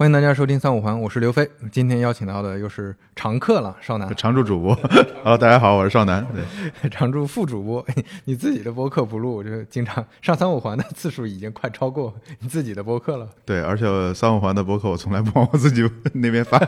欢迎大家收听三五环，我是刘飞。今天邀请到的又是常客了，少南，常驻主播。Hello，大家好，我是少南。对，常驻副主播。你自己的播客不录，就经常上三五环的次数已经快超过你自己的播客了。对，而且三五环的播客我从来不往我自己那边发，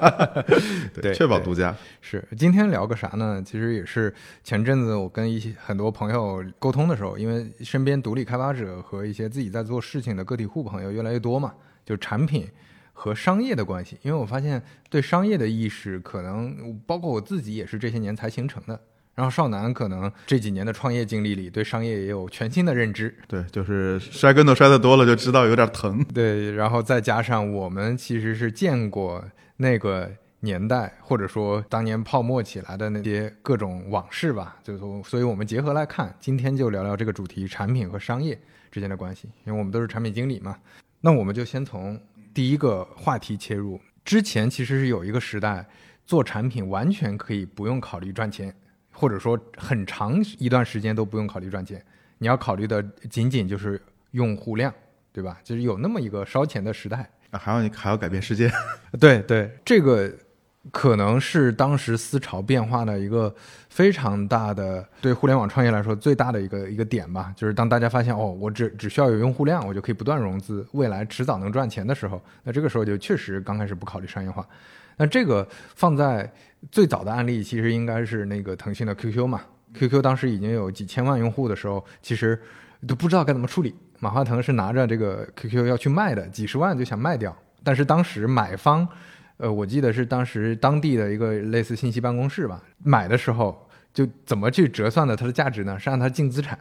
对，确保独家。是，今天聊个啥呢？其实也是前阵子我跟一些很多朋友沟通的时候，因为身边独立开发者和一些自己在做事情的个体户朋友越来越多嘛，就产品。和商业的关系，因为我发现对商业的意识，可能包括我自己也是这些年才形成的。然后少南可能这几年的创业经历里，对商业也有全新的认知。对，就是摔跟头摔得多了，就知道有点疼。对，然后再加上我们其实是见过那个年代，或者说当年泡沫起来的那些各种往事吧。就说，所以我们结合来看，今天就聊聊这个主题：产品和商业之间的关系。因为我们都是产品经理嘛，那我们就先从。第一个话题切入之前，其实是有一个时代，做产品完全可以不用考虑赚钱，或者说很长一段时间都不用考虑赚钱。你要考虑的仅仅就是用户量，对吧？就是有那么一个烧钱的时代啊，还要你还要改变世界，对对，这个。可能是当时思潮变化的一个非常大的，对互联网创业来说最大的一个一个点吧。就是当大家发现哦，我只只需要有用户量，我就可以不断融资，未来迟早能赚钱的时候，那这个时候就确实刚开始不考虑商业化。那这个放在最早的案例，其实应该是那个腾讯的 QQ 嘛。QQ 当时已经有几千万用户的时候，其实都不知道该怎么处理。马化腾是拿着这个 QQ 要去卖的，几十万就想卖掉，但是当时买方。呃，我记得是当时当地的一个类似信息办公室吧，买的时候就怎么去折算的它的价值呢？是按它净资产，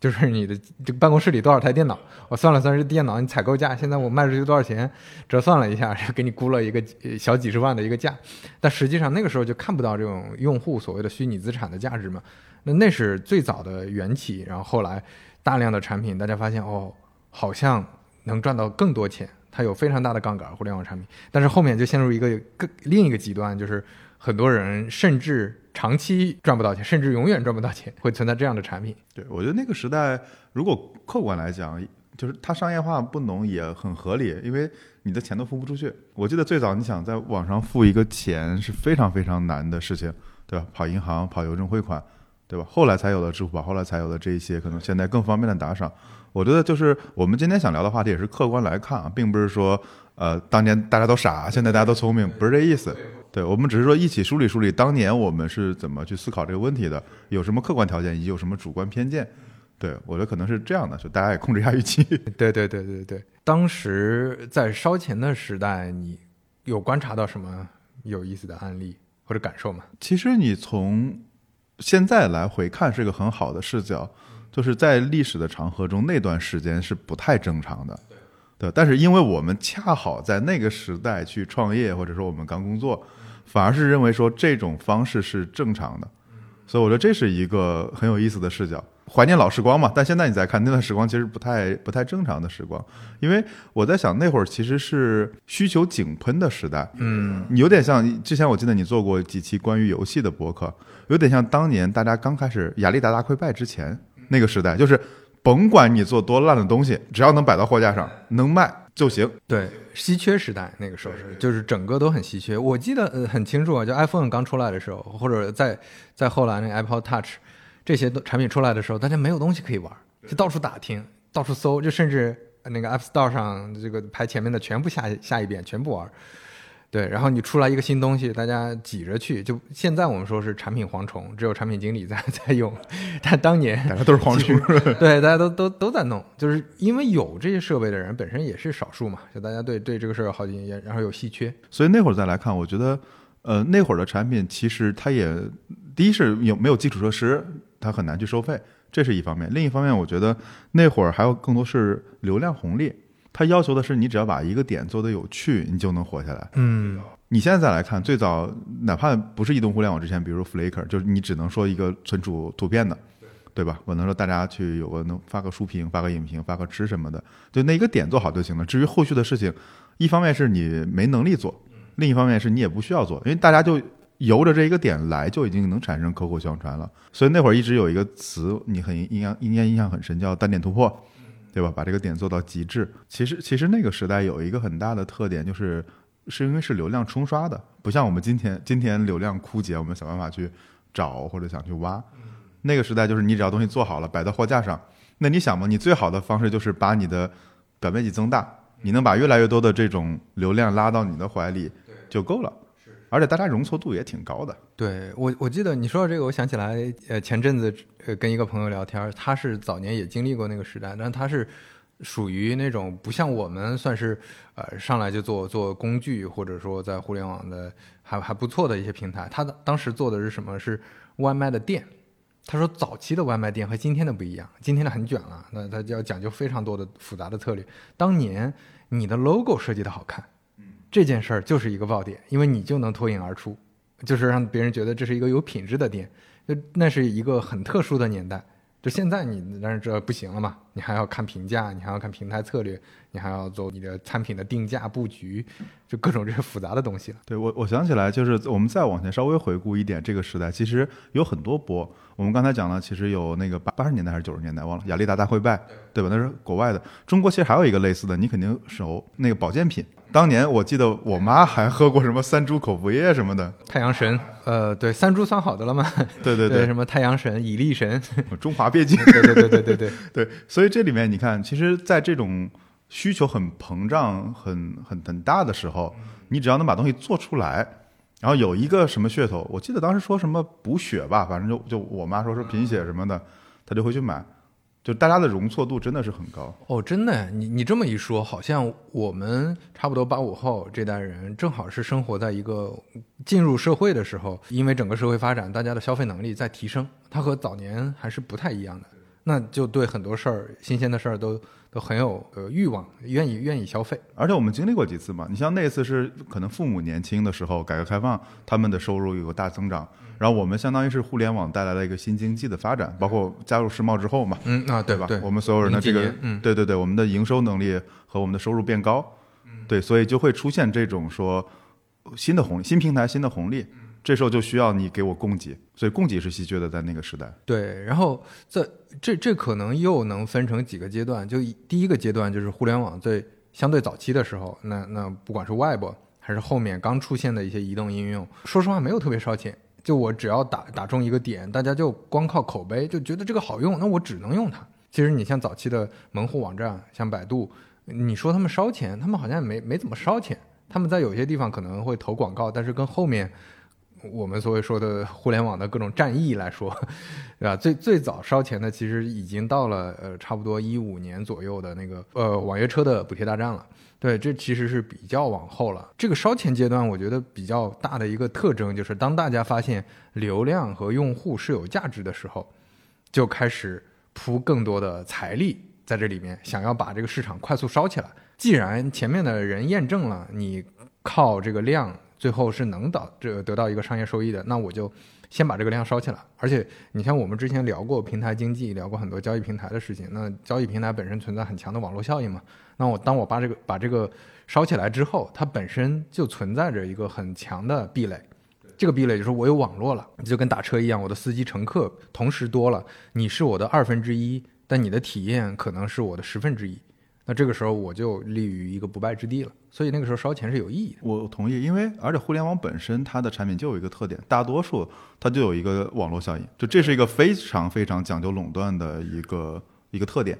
就是你的这个办公室里多少台电脑，我算了算是电脑你采购价，现在我卖出去多少钱，折算了一下，给你估了一个小几十万的一个价，但实际上那个时候就看不到这种用户所谓的虚拟资产的价值嘛，那那是最早的缘起，然后后来大量的产品，大家发现哦，好像能赚到更多钱。它有非常大的杠杆，互联网产品，但是后面就陷入一个更另一个极端，就是很多人甚至长期赚不到钱，甚至永远赚不到钱，会存在这样的产品。对我觉得那个时代，如果客观来讲，就是它商业化不浓也很合理，因为你的钱都付不出去。我记得最早你想在网上付一个钱是非常非常难的事情，对吧？跑银行、跑邮政汇款，对吧？后来才有了支付宝，后来才有了这些可能现在更方便的打赏。我觉得就是我们今天想聊的话题也是客观来看啊，并不是说呃当年大家都傻，现在大家都聪明，不是这意思。对我们只是说一起梳理梳理当年我们是怎么去思考这个问题的，有什么客观条件，以及有什么主观偏见。对我觉得可能是这样的，就大家也控制一下预期。对对对对对，当时在烧钱的时代，你有观察到什么有意思的案例或者感受吗？其实你从现在来回看是一个很好的视角。就是在历史的长河中，那段时间是不太正常的，对。但是因为我们恰好在那个时代去创业，或者说我们刚工作，反而是认为说这种方式是正常的，所以我觉得这是一个很有意思的视角。怀念老时光嘛，但现在你再看那段时光，其实不太不太正常的时光。因为我在想，那会儿其实是需求井喷的时代，嗯，有点像之前我记得你做过几期关于游戏的博客，有点像当年大家刚开始亚历达大溃败之前。那个时代就是，甭管你做多烂的东西，只要能摆到货架上，能卖就行。对，稀缺时代那个时候是，就是整个都很稀缺。我记得呃很清楚啊，就 iPhone 刚出来的时候，或者在在后来那 Apple Touch 这些产品出来的时候，大家没有东西可以玩，就到处打听，到处搜，就甚至那个 App Store 上这个排前面的全部下下一遍，全部玩。对，然后你出来一个新东西，大家挤着去。就现在我们说是产品蝗虫，只有产品经理在 在用，但当年大家都是蝗虫。对，大家都都都在弄，就是因为有这些设备的人本身也是少数嘛，就大家对对这个事儿有好奇，然后有稀缺。所以那会儿再来看，我觉得，呃，那会儿的产品其实它也第一是有没有基础设施，它很难去收费，这是一方面。另一方面，我觉得那会儿还有更多是流量红利。他要求的是，你只要把一个点做得有趣，你就能活下来。嗯，你现在再来看，最早哪怕不是移动互联网之前，比如 Flickr，就是你只能说一个存储图片的，对吧？我能说大家去有个能发个书评、发个影评、发个吃什么的，就那一个点做好就行了。至于后续的事情，一方面是你没能力做，另一方面是你也不需要做，因为大家就由着这一个点来，就已经能产生口口相传了。所以那会儿一直有一个词，你很印象，应该印象很深，叫单点突破。对吧？把这个点做到极致。其实，其实那个时代有一个很大的特点，就是是因为是流量冲刷的，不像我们今天今天流量枯竭，我们想办法去找或者想去挖。那个时代就是你只要东西做好了摆到货架上，那你想嘛，你最好的方式就是把你的表面积增大，你能把越来越多的这种流量拉到你的怀里就够了。而且大家容错度也挺高的。对我，我记得你说到这个，我想起来，呃，前阵子呃跟一个朋友聊天，他是早年也经历过那个时代，但他是属于那种不像我们算是呃上来就做做工具，或者说在互联网的还还不错的一些平台。他当时做的是什么？是外卖的店。他说早期的外卖店和今天的不一样，今天的很卷了，那他就要讲究非常多的复杂的策略。当年你的 logo 设计的好看。这件事儿就是一个爆点，因为你就能脱颖而出，就是让别人觉得这是一个有品质的店，就那是一个很特殊的年代。就现在你但是这不行了嘛，你还要看评价，你还要看平台策略，你还要做你的产品的定价布局，就各种这些复杂的东西了。对我，我想起来，就是我们再往前稍微回顾一点，这个时代其实有很多波。我们刚才讲了，其实有那个八八十年代还是九十年代，忘了雅利达大会败，对吧？那是国外的。中国其实还有一个类似的，你肯定熟，那个保健品。当年我记得我妈还喝过什么三株口服液什么的，太阳神，呃，对，三株算好的了嘛？对对对，什么太阳神、蚁力神、中华鳖精，对对对对对对 对。所以这里面你看，其实，在这种需求很膨胀、很很很大的时候，你只要能把东西做出来，然后有一个什么噱头，我记得当时说什么补血吧，反正就就我妈说是贫血什么的，她就会去买。就大家的容错度真的是很高哦，真的，你你这么一说，好像我们差不多八五后这代人，正好是生活在一个进入社会的时候，因为整个社会发展，大家的消费能力在提升，它和早年还是不太一样的，那就对很多事儿、新鲜的事儿都都很有呃欲望，愿意愿意消费。而且我们经历过几次嘛，你像那次是可能父母年轻的时候，改革开放，他们的收入有个大增长。然后我们相当于是互联网带来了一个新经济的发展，包括加入世贸之后嘛，嗯啊对吧？我们所有人的这个，嗯，对对对，我们的营收能力和我们的收入变高，嗯对，所以就会出现这种说新的红利、新平台、新的红利，这时候就需要你给我供给，所以供给是稀缺的，在那个时代。对，然后这这这可能又能分成几个阶段，就第一个阶段就是互联网最相对早期的时候，那那不管是 Web 还是后面刚出现的一些移动应用，说实话没有特别烧钱。就我只要打打中一个点，大家就光靠口碑就觉得这个好用，那我只能用它。其实你像早期的门户网站，像百度，你说他们烧钱，他们好像没没怎么烧钱。他们在有些地方可能会投广告，但是跟后面我们所谓说的互联网的各种战役来说，对吧？最最早烧钱的其实已经到了呃差不多一五年左右的那个呃网约车的补贴大战了。对，这其实是比较往后了。这个烧钱阶段，我觉得比较大的一个特征就是，当大家发现流量和用户是有价值的时候，就开始铺更多的财力在这里面，想要把这个市场快速烧起来。既然前面的人验证了你靠这个量最后是能导这得到一个商业收益的，那我就先把这个量烧起来。而且，你像我们之前聊过平台经济，聊过很多交易平台的事情，那交易平台本身存在很强的网络效应嘛。那我当我把这个把这个烧起来之后，它本身就存在着一个很强的壁垒。这个壁垒就是我有网络了，就跟打车一样，我的司机乘客同时多了，你是我的二分之一，但你的体验可能是我的十分之一。那这个时候我就立于一个不败之地了。所以那个时候烧钱是有意义的。我同意，因为而且互联网本身它的产品就有一个特点，大多数它就有一个网络效应，就这是一个非常非常讲究垄断的一个一个特点。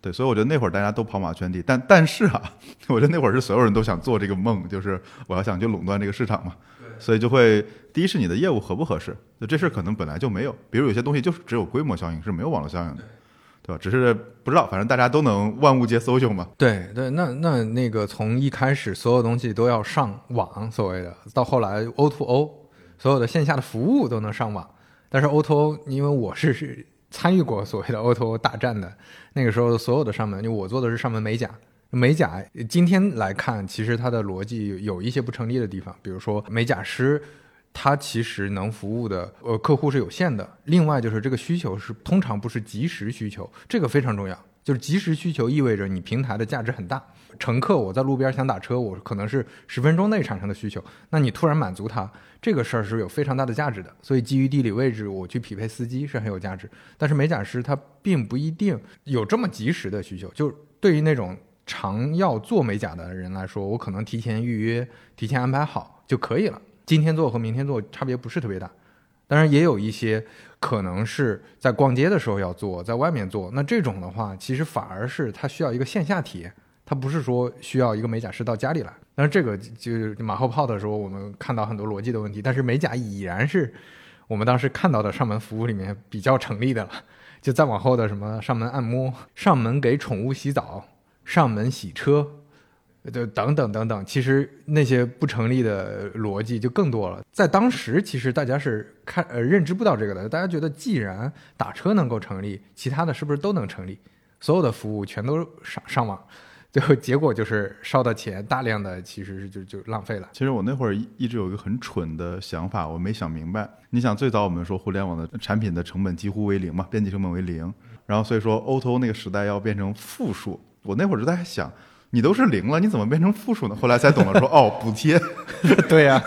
对，所以我觉得那会儿大家都跑马圈地，但但是啊，我觉得那会儿是所有人都想做这个梦，就是我要想去垄断这个市场嘛。所以就会第一是你的业务合不合适，就这事儿可能本来就没有，比如有些东西就是只有规模效应，是没有网络效应的，对吧？只是不知道，反正大家都能万物皆 social 嘛。对对，那那那个从一开始所有东西都要上网，所谓的到后来 O to O，所有的线下的服务都能上网，但是 O to O，因为我是是。参与过所谓的 O to O 大战的那个时候，所有的上门，就我做的是上门美甲。美甲今天来看，其实它的逻辑有一些不成立的地方。比如说，美甲师他其实能服务的呃客户是有限的。另外就是这个需求是通常不是即时需求，这个非常重要。就是即时需求意味着你平台的价值很大。乘客我在路边想打车，我可能是十分钟内产生的需求，那你突然满足他。这个事儿是有非常大的价值的，所以基于地理位置，我去匹配司机是很有价值。但是美甲师他并不一定有这么及时的需求，就对于那种常要做美甲的人来说，我可能提前预约、提前安排好就可以了。今天做和明天做差别不是特别大。当然，也有一些可能是在逛街的时候要做，在外面做。那这种的话，其实反而是它需要一个线下体验，它不是说需要一个美甲师到家里来。但是这个就是马后炮的时候，我们看到很多逻辑的问题。但是美甲已然是我们当时看到的上门服务里面比较成立的了。就再往后的什么上门按摩、上门给宠物洗澡、上门洗车。就等等等等，其实那些不成立的逻辑就更多了。在当时，其实大家是看呃认知不到这个的。大家觉得，既然打车能够成立，其他的是不是都能成立？所有的服务全都上上网，最后结果就是烧的钱大量的其实是就就浪费了。其实我那会儿一直有一个很蠢的想法，我没想明白。你想，最早我们说互联网的产品的成本几乎为零嘛，编辑成本为零，然后所以说 O to O 那个时代要变成负数。我那会儿就在想。你都是零了，你怎么变成负数呢？后来才懂了，说哦，补贴，对呀，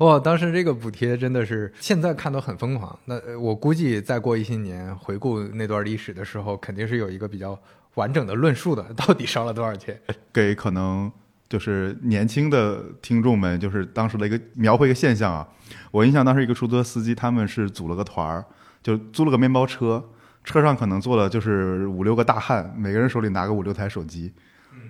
哇，当时这个补贴真的是现在看都很疯狂。那我估计再过一些年，回顾那段历史的时候，肯定是有一个比较完整的论述的，到底烧了多少钱？给可能就是年轻的听众们，就是当时的一个描绘一个现象啊。我印象当时一个出租车司机，他们是组了个团儿，就租了个面包车，车上可能坐了就是五六个大汉，每个人手里拿个五六台手机。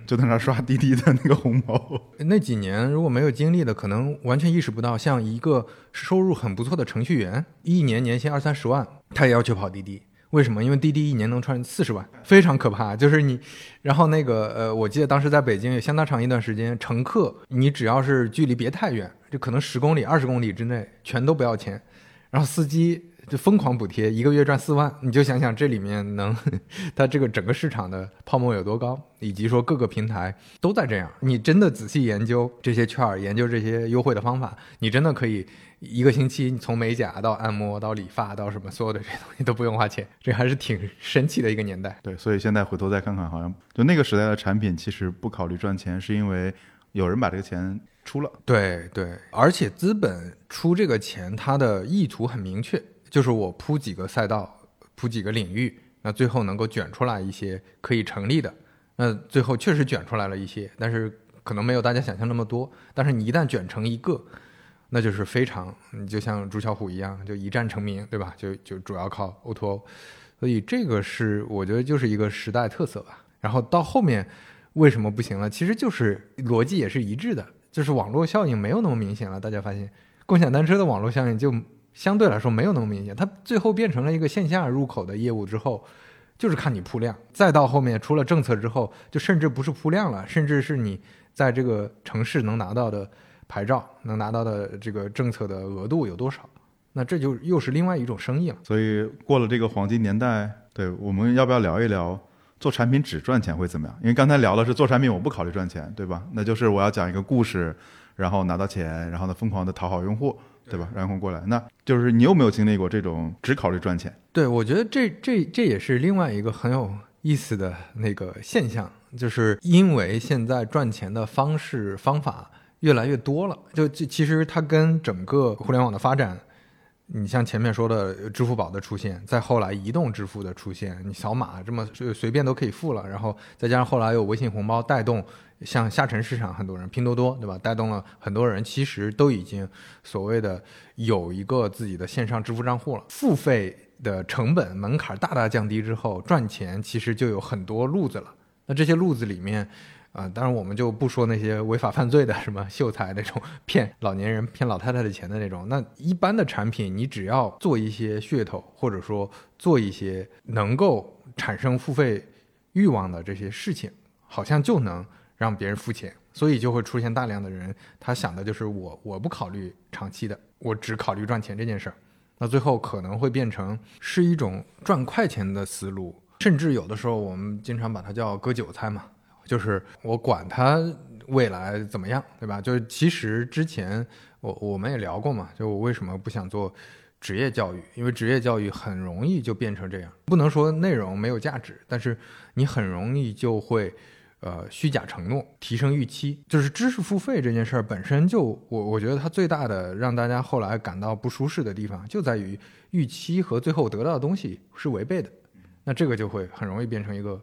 就在那刷滴滴的那个红包。那几年如果没有经历的，可能完全意识不到，像一个收入很不错的程序员，一年年薪二三十万，他也要去跑滴滴。为什么？因为滴滴一年能赚四十万，非常可怕。就是你，然后那个呃，我记得当时在北京有相当长一段时间，乘客你只要是距离别太远，就可能十公里、二十公里之内，全都不要钱。然后司机。就疯狂补贴，一个月赚四万，你就想想这里面能，它这个整个市场的泡沫有多高，以及说各个平台都在这样。你真的仔细研究这些券儿，研究这些优惠的方法，你真的可以一个星期从美甲到按摩到理发到什么，所有的这些东西都不用花钱，这还是挺神奇的一个年代。对，所以现在回头再看看，好像就那个时代的产品其实不考虑赚钱，是因为有人把这个钱出了。对对，而且资本出这个钱，它的意图很明确。就是我铺几个赛道，铺几个领域，那最后能够卷出来一些可以成立的。那最后确实卷出来了一些，但是可能没有大家想象那么多。但是你一旦卷成一个，那就是非常，你就像朱小虎一样，就一战成名，对吧？就就主要靠 O2O。所以这个是我觉得就是一个时代特色吧。然后到后面为什么不行了？其实就是逻辑也是一致的，就是网络效应没有那么明显了。大家发现共享单车的网络效应就。相对来说没有那么明显，它最后变成了一个线下入口的业务之后，就是看你铺量。再到后面出了政策之后，就甚至不是铺量了，甚至是你在这个城市能拿到的牌照，能拿到的这个政策的额度有多少，那这就又是另外一种生意了。所以过了这个黄金年代，对，我们要不要聊一聊做产品只赚钱会怎么样？因为刚才聊的是做产品我不考虑赚钱，对吧？那就是我要讲一个故事，然后拿到钱，然后呢疯狂的讨好用户。对吧？然后过来，那就是你有没有经历过这种只考虑赚钱？对，我觉得这这这也是另外一个很有意思的那个现象，就是因为现在赚钱的方式方法越来越多了，就其实它跟整个互联网的发展，你像前面说的支付宝的出现，再后来移动支付的出现，你扫码这么随便都可以付了，然后再加上后来有微信红包带动。像下沉市场很多人，拼多多对吧，带动了很多人，其实都已经所谓的有一个自己的线上支付账户了。付费的成本门槛大大降低之后，赚钱其实就有很多路子了。那这些路子里面，啊，当然我们就不说那些违法犯罪的，什么秀才那种骗老年人、骗老太太的钱的那种。那一般的产品，你只要做一些噱头，或者说做一些能够产生付费欲望的这些事情，好像就能。让别人付钱，所以就会出现大量的人，他想的就是我，我不考虑长期的，我只考虑赚钱这件事儿。那最后可能会变成是一种赚快钱的思路，甚至有的时候我们经常把它叫割韭菜嘛，就是我管它未来怎么样，对吧？就是其实之前我我们也聊过嘛，就我为什么不想做职业教育，因为职业教育很容易就变成这样，不能说内容没有价值，但是你很容易就会。呃，虚假承诺，提升预期，就是知识付费这件事儿本身就，我我觉得它最大的让大家后来感到不舒适的地方，就在于预期和最后得到的东西是违背的，那这个就会很容易变成一个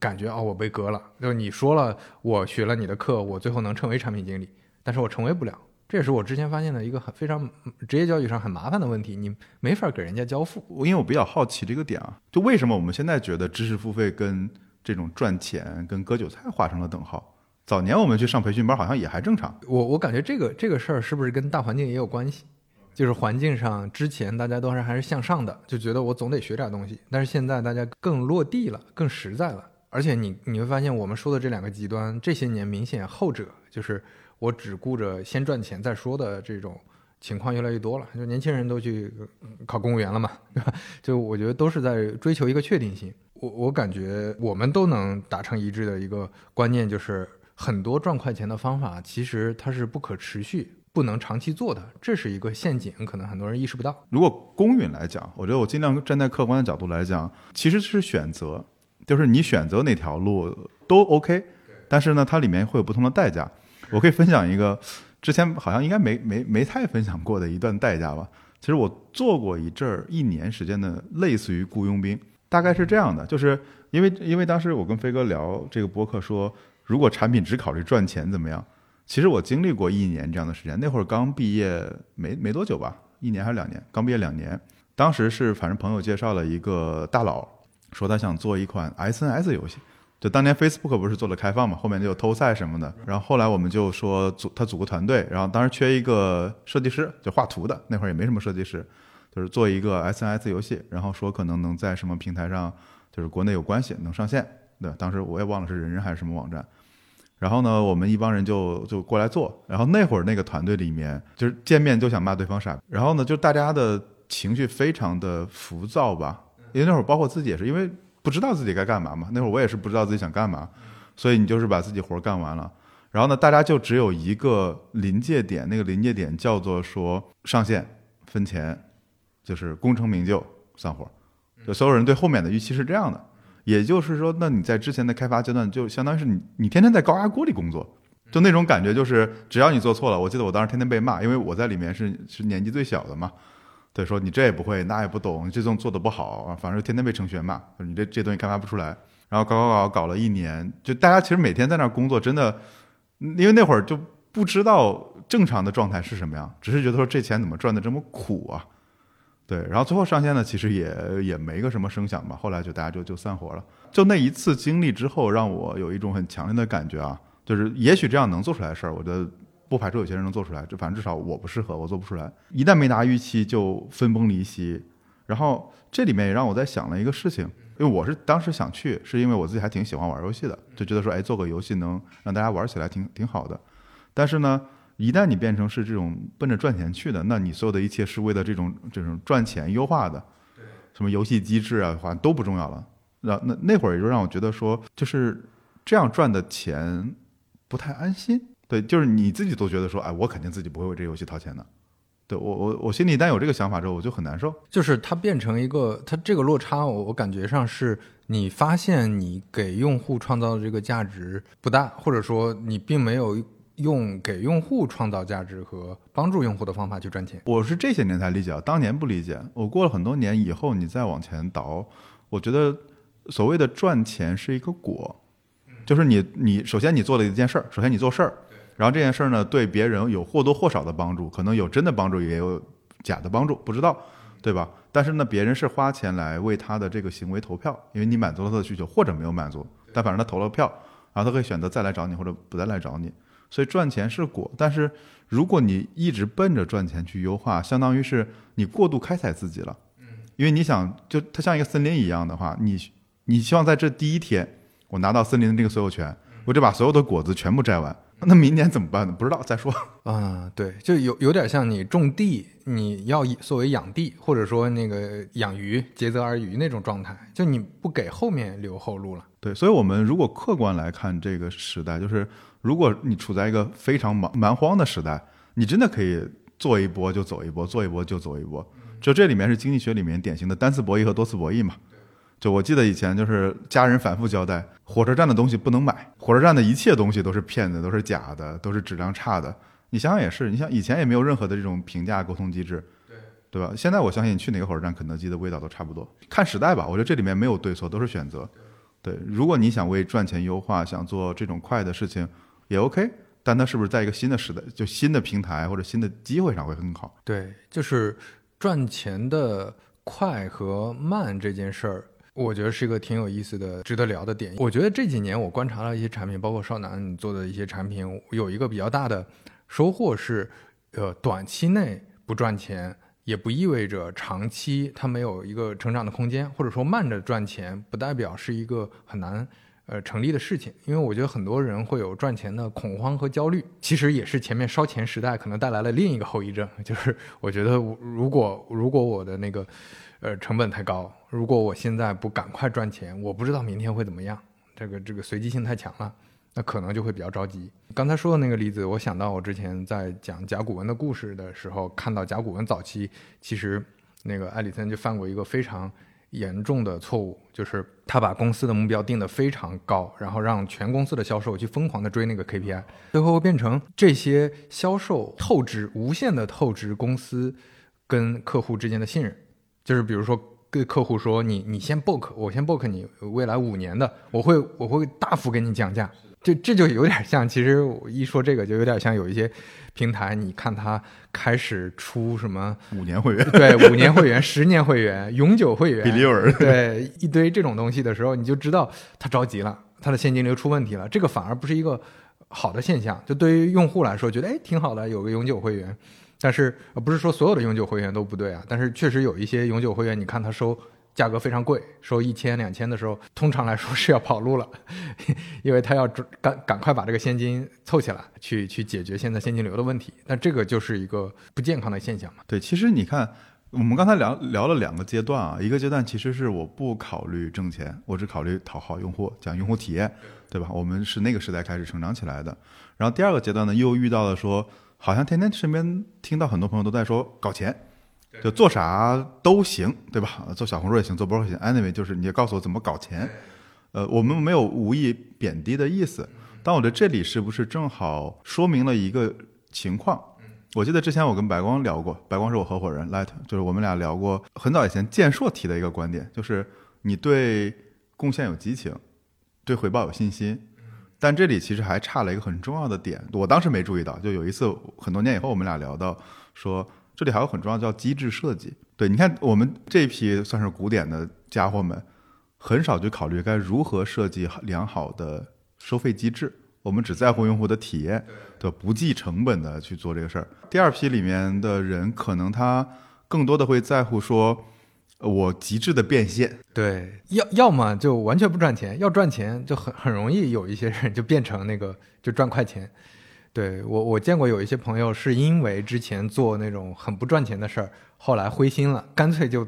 感觉哦，我被割了。就你说了，我学了你的课，我最后能成为产品经理，但是我成为不了。这也是我之前发现的一个很非常职业教育上很麻烦的问题，你没法给人家交付。因为我比较好奇这个点啊，就为什么我们现在觉得知识付费跟这种赚钱跟割韭菜画成了等号？早年我们去上培训班好像也还正常。我我感觉这个这个事儿是不是跟大环境也有关系？就是环境上之前大家都是还是向上的，就觉得我总得学点东西，但是现在大家更落地了，更实在了。而且你你会发现，我们说的这两个极端，这些年明显后者就是我只顾着先赚钱再说的这种情况越来越多了。就年轻人都去考公务员了嘛，对吧？就我觉得都是在追求一个确定性。我我感觉我们都能达成一致的一个观念就是，很多赚快钱的方法其实它是不可持续、不能长期做的，这是一个陷阱，可能很多人意识不到。如果公允来讲，我觉得我尽量站在客观的角度来讲，其实是选择，就是你选择哪条路都 OK，但是呢，它里面会有不同的代价。我可以分享一个之前好像应该没没没太分享过的一段代价吧。其实我做过一阵儿一年时间的类似于雇佣兵，大概是这样的，就是因为因为当时我跟飞哥聊这个博客说，如果产品只考虑赚钱怎么样？其实我经历过一年这样的时间，那会儿刚毕业没没多久吧，一年还是两年，刚毕业两年。当时是反正朋友介绍了一个大佬，说他想做一款 SNS 游戏。就当年 Facebook 不是做了开放嘛，后面就偷菜什么的。然后后来我们就说组他组个团队，然后当时缺一个设计师，就画图的。那会儿也没什么设计师，就是做一个 SNS 游戏，然后说可能能在什么平台上，就是国内有关系能上线。对，当时我也忘了是人人还是什么网站。然后呢，我们一帮人就就过来做。然后那会儿那个团队里面，就是见面就想骂对方傻。然后呢，就大家的情绪非常的浮躁吧，因为那会儿包括自己也是，因为不知道自己该干嘛嘛。那会儿我也是不知道自己想干嘛，所以你就是把自己活干完了。然后呢，大家就只有一个临界点，那个临界点叫做说上线分钱，就是功成名就散伙。就所有人对后面的预期是这样的。也就是说，那你在之前的开发阶段，就相当于是你你天天在高压锅里工作，就那种感觉，就是只要你做错了，我记得我当时天天被骂，因为我在里面是是年纪最小的嘛，对，说你这也不会，那也不懂，你这种做的不好，啊反正天天被程序员骂，你这这东西开发不出来，然后搞搞搞搞了一年，就大家其实每天在那儿工作，真的，因为那会儿就不知道正常的状态是什么样，只是觉得说这钱怎么赚的这么苦啊。对，然后最后上线呢，其实也也没个什么声响吧，后来就大家就就散伙了。就那一次经历之后，让我有一种很强烈的感觉啊，就是也许这样能做出来的事儿，我觉得不排除有些人能做出来，就反正至少我不适合，我做不出来。一旦没达预期，就分崩离析。然后这里面也让我在想了一个事情，因为我是当时想去，是因为我自己还挺喜欢玩游戏的，就觉得说，哎，做个游戏能让大家玩起来挺挺好的。但是呢，一旦你变成是这种奔着赚钱去的，那你所有的一切是为了这种这种赚钱优化的，什么游戏机制啊，好像都不重要了。那那那会儿也就让我觉得说，就是这样赚的钱不太安心。对，就是你自己都觉得说，哎，我肯定自己不会为这游戏掏钱的。对我我我心里一旦有这个想法之后，我就很难受。就是它变成一个，它这个落差，我我感觉上是你发现你给用户创造的这个价值不大，或者说你并没有用给用户创造价值和帮助用户的方法去赚钱。我是这些年才理解，当年不理解。我过了很多年以后，你再往前倒，我觉得所谓的赚钱是一个果，就是你你首先你做了一件事儿，首先你做事儿，然后这件事儿呢对别人有或多或少的帮助，可能有真的帮助，也有假的帮助，不知道，对吧？但是呢，别人是花钱来为他的这个行为投票，因为你满足了他的需求，或者没有满足，但反正他投了票，然后他可以选择再来找你或者不再来找你。所以赚钱是果，但是如果你一直奔着赚钱去优化，相当于是你过度开采自己了。因为你想，就它像一个森林一样的话，你你希望在这第一天我拿到森林的这个所有权，我就把所有的果子全部摘完。那明年怎么办呢？不知道，再说。啊，对，就有有点像你种地，你要以作为养地，或者说那个养鱼，竭泽而渔那种状态，就你不给后面留后路了。对，所以我们如果客观来看这个时代，就是如果你处在一个非常蛮蛮荒的时代，你真的可以做一波就走一波，做一波就走一波。就这里面是经济学里面典型的单次博弈和多次博弈嘛。就我记得以前就是家人反复交代，火车站的东西不能买，火车站的一切东西都是骗子，都是假的，都是质量差的。你想想也是，你想以前也没有任何的这种评价沟通机制，对对吧？现在我相信你去哪个火车站，肯德基的味道都差不多。看时代吧，我觉得这里面没有对错，都是选择。对，如果你想为赚钱优化，想做这种快的事情，也 OK。但它是不是在一个新的时代，就新的平台或者新的机会上会很好？对，就是赚钱的快和慢这件事儿，我觉得是一个挺有意思的、值得聊的点。我觉得这几年我观察了一些产品，包括少南你做的一些产品，有一个比较大的收获是，呃，短期内不赚钱，也不意味着长期它没有一个成长的空间，或者说慢着赚钱，不代表是一个很难。呃，成立的事情，因为我觉得很多人会有赚钱的恐慌和焦虑，其实也是前面烧钱时代可能带来了另一个后遗症，就是我觉得如果如果我的那个呃成本太高，如果我现在不赶快赚钱，我不知道明天会怎么样，这个这个随机性太强了，那可能就会比较着急。刚才说的那个例子，我想到我之前在讲甲骨文的故事的时候，看到甲骨文早期其实那个埃里森就犯过一个非常。严重的错误就是他把公司的目标定得非常高，然后让全公司的销售去疯狂的追那个 KPI，最后变成这些销售透支、无限的透支公司跟客户之间的信任。就是比如说，跟客户说你你先 book，我先 book 你未来五年的，我会我会大幅给你降价。这这就有点像，其实我一说这个就有点像有一些。平台，你看它开始出什么五年会员？对，五年会员、十年会员、永久会员，比例尔，对，一堆这种东西的时候，你就知道它着急了，它的现金流出问题了。这个反而不是一个好的现象。就对于用户来说，觉得哎挺好的，有个永久会员。但是不是说所有的永久会员都不对啊？但是确实有一些永久会员，你看他收。价格非常贵，收一千两千的时候，通常来说是要跑路了，因为他要赶赶快把这个现金凑起来，去去解决现在现金流的问题。那这个就是一个不健康的现象嘛？对，其实你看，我们刚才聊聊了两个阶段啊，一个阶段其实是我不考虑挣钱，我只考虑讨好用户，讲用户体验，对吧？我们是那个时代开始成长起来的。然后第二个阶段呢，又遇到了说，好像天天身边听到很多朋友都在说搞钱。就做啥都行，对吧？做小红书也行，做博客也行。Anyway，就是你告诉我怎么搞钱。呃，我们没有无意贬低的意思，但我觉得这里是不是正好说明了一个情况？我记得之前我跟白光聊过，白光是我合伙人，Light，就是我们俩聊过很早以前建硕提的一个观点，就是你对贡献有激情，对回报有信心。但这里其实还差了一个很重要的点，我当时没注意到。就有一次很多年以后，我们俩聊到说。这里还有很重要叫机制设计。对，你看我们这批算是古典的家伙们，很少去考虑该如何设计良好的收费机制。我们只在乎用户的体验，对，不计成本的去做这个事儿。第二批里面的人，可能他更多的会在乎说，我极致的变现。对，要要么就完全不赚钱，要赚钱就很很容易有一些人就变成那个就赚快钱。对我，我见过有一些朋友是因为之前做那种很不赚钱的事儿，后来灰心了，干脆就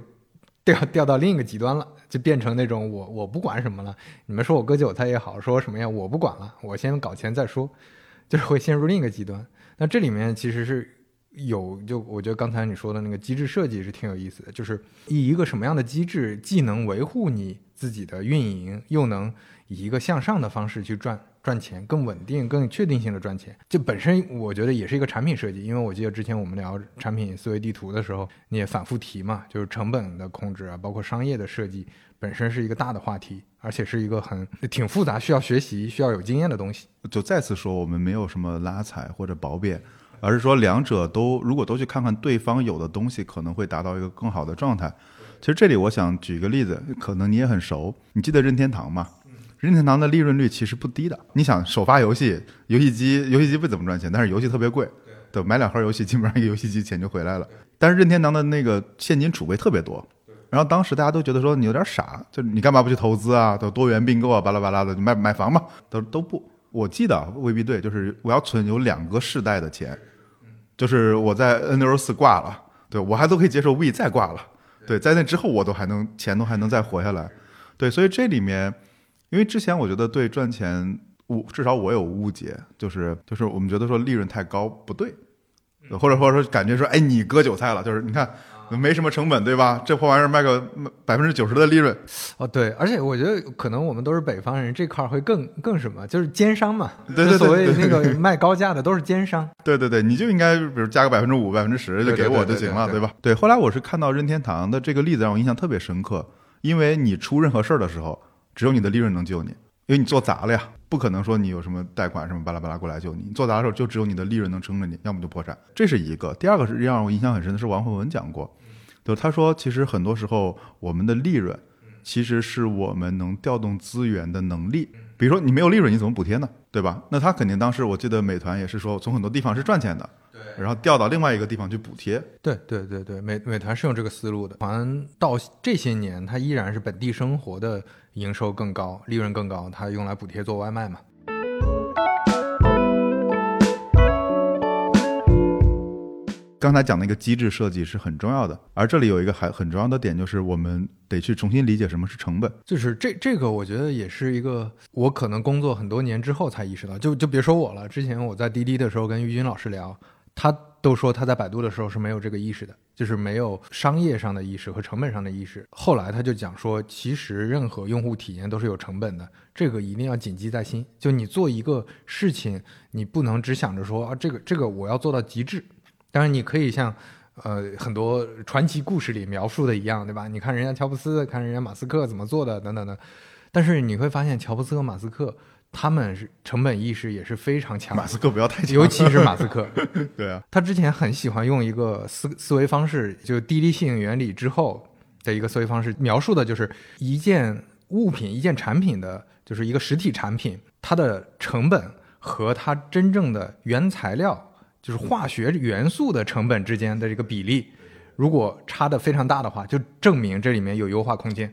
掉掉到另一个极端了，就变成那种我我不管什么了，你们说我割韭菜也好，说什么呀，我不管了，我先搞钱再说，就是会陷入另一个极端。那这里面其实是有，就我觉得刚才你说的那个机制设计是挺有意思的，就是以一个什么样的机制，既能维护你自己的运营，又能以一个向上的方式去赚。赚钱更稳定、更确定性的赚钱，这本身我觉得也是一个产品设计。因为我记得之前我们聊产品思维地图的时候，你也反复提嘛，就是成本的控制啊，包括商业的设计，本身是一个大的话题，而且是一个很挺复杂、需要学习、需要有经验的东西。就再次说，我们没有什么拉踩或者褒贬，而是说两者都如果都去看看对方有的东西，可能会达到一个更好的状态。其实这里我想举个例子，可能你也很熟，你记得任天堂吗？任天堂的利润率其实不低的。你想首发游戏，游戏机游戏机不怎么赚钱，但是游戏特别贵，对，买两盒游戏基本上一个游戏机钱就回来了。但是任天堂的那个现金储备特别多，然后当时大家都觉得说你有点傻，就你干嘛不去投资啊？都多元并购啊，巴拉巴拉的，买买房嘛，都都不。我记得未必对，就是我要存有两个世代的钱，就是我在 N 六四挂了，对我还都可以接受 V 再挂了，对，在那之后我都还能钱都还能再活下来，对，所以这里面。因为之前我觉得对赚钱，我至少我有误解，就是就是我们觉得说利润太高不对，或者或者说感觉说哎你割韭菜了，就是你看没什么成本对吧？这破玩意儿卖个百分之九十的利润，哦对，而且我觉得可能我们都是北方人，这块儿会更更什么，就是奸商嘛，对对对，所谓那个卖高价的都是奸商，对对对，你就应该比如加个百分之五、百分之十就给我就行了，对吧？对，后来我是看到任天堂的这个例子让我印象特别深刻，因为你出任何事儿的时候。只有你的利润能救你，因为你做砸了呀，不可能说你有什么贷款什么巴拉巴拉过来救你。你做砸的时候，就只有你的利润能撑着你，要么就破产。这是一个。第二个是让我印象很深的是王慧文讲过，就他说其实很多时候我们的利润其实是我们能调动资源的能力。比如说你没有利润，你怎么补贴呢？对吧？那他肯定当时我记得美团也是说从很多地方是赚钱的。然后调到另外一个地方去补贴。对对对对，美美团是用这个思路的。团到这些年，它依然是本地生活的营收更高，利润更高，它用来补贴做外卖嘛。刚才讲那个机制设计是很重要的，而这里有一个还很重要的点，就是我们得去重新理解什么是成本。就是这这个，我觉得也是一个我可能工作很多年之后才意识到。就就别说我了，之前我在滴滴的时候跟于军老师聊。他都说他在百度的时候是没有这个意识的，就是没有商业上的意识和成本上的意识。后来他就讲说，其实任何用户体验都是有成本的，这个一定要谨记在心。就你做一个事情，你不能只想着说啊，这个这个我要做到极致。当然，你可以像呃很多传奇故事里描述的一样，对吧？你看人家乔布斯，看人家马斯克怎么做的，等等的。但是你会发现，乔布斯和马斯克。他们是成本意识也是非常强，马斯克不要太强，尤其是马斯克。对啊，他之前很喜欢用一个思思维方式，就滴滴吸引原理之后的一个思维方式，描述的就是一件物品、一件产品的，就是一个实体产品，它的成本和它真正的原材料，就是化学元素的成本之间的这个比例，如果差的非常大的话，就证明这里面有优化空间。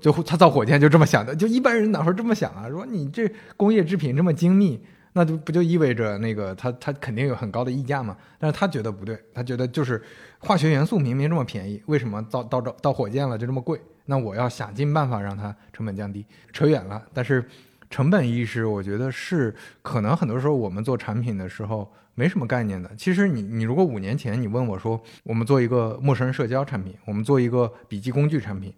就他造火箭就这么想的，就一般人哪会这么想啊？说你这工业制品这么精密，那就不就意味着那个他他肯定有很高的溢价嘛？但是他觉得不对，他觉得就是化学元素明明这么便宜，为什么造到造到火箭了就这么贵？那我要想尽办法让它成本降低。扯远了，但是成本意识，我觉得是可能很多时候我们做产品的时候没什么概念的。其实你你如果五年前你问我说，我们做一个陌生人社交产品，我们做一个笔记工具产品。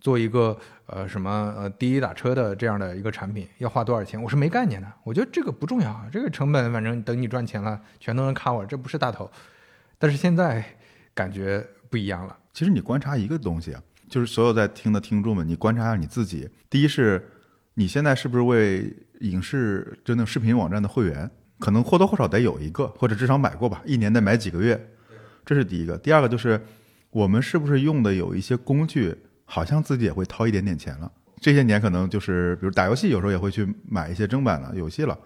做一个呃什么呃滴滴打车的这样的一个产品要花多少钱？我是没概念的。我觉得这个不重要，这个成本反正等你赚钱了全都能 cover，这不是大头。但是现在感觉不一样了。其实你观察一个东西啊，就是所有在听的听众们，你观察下你自己。第一是，你现在是不是为影视就那视频网站的会员？可能或多或少得有一个，或者至少买过吧，一年得买几个月。这是第一个。第二个就是，我们是不是用的有一些工具？好像自己也会掏一点点钱了。这些年可能就是，比如打游戏，有时候也会去买一些正版的游戏了，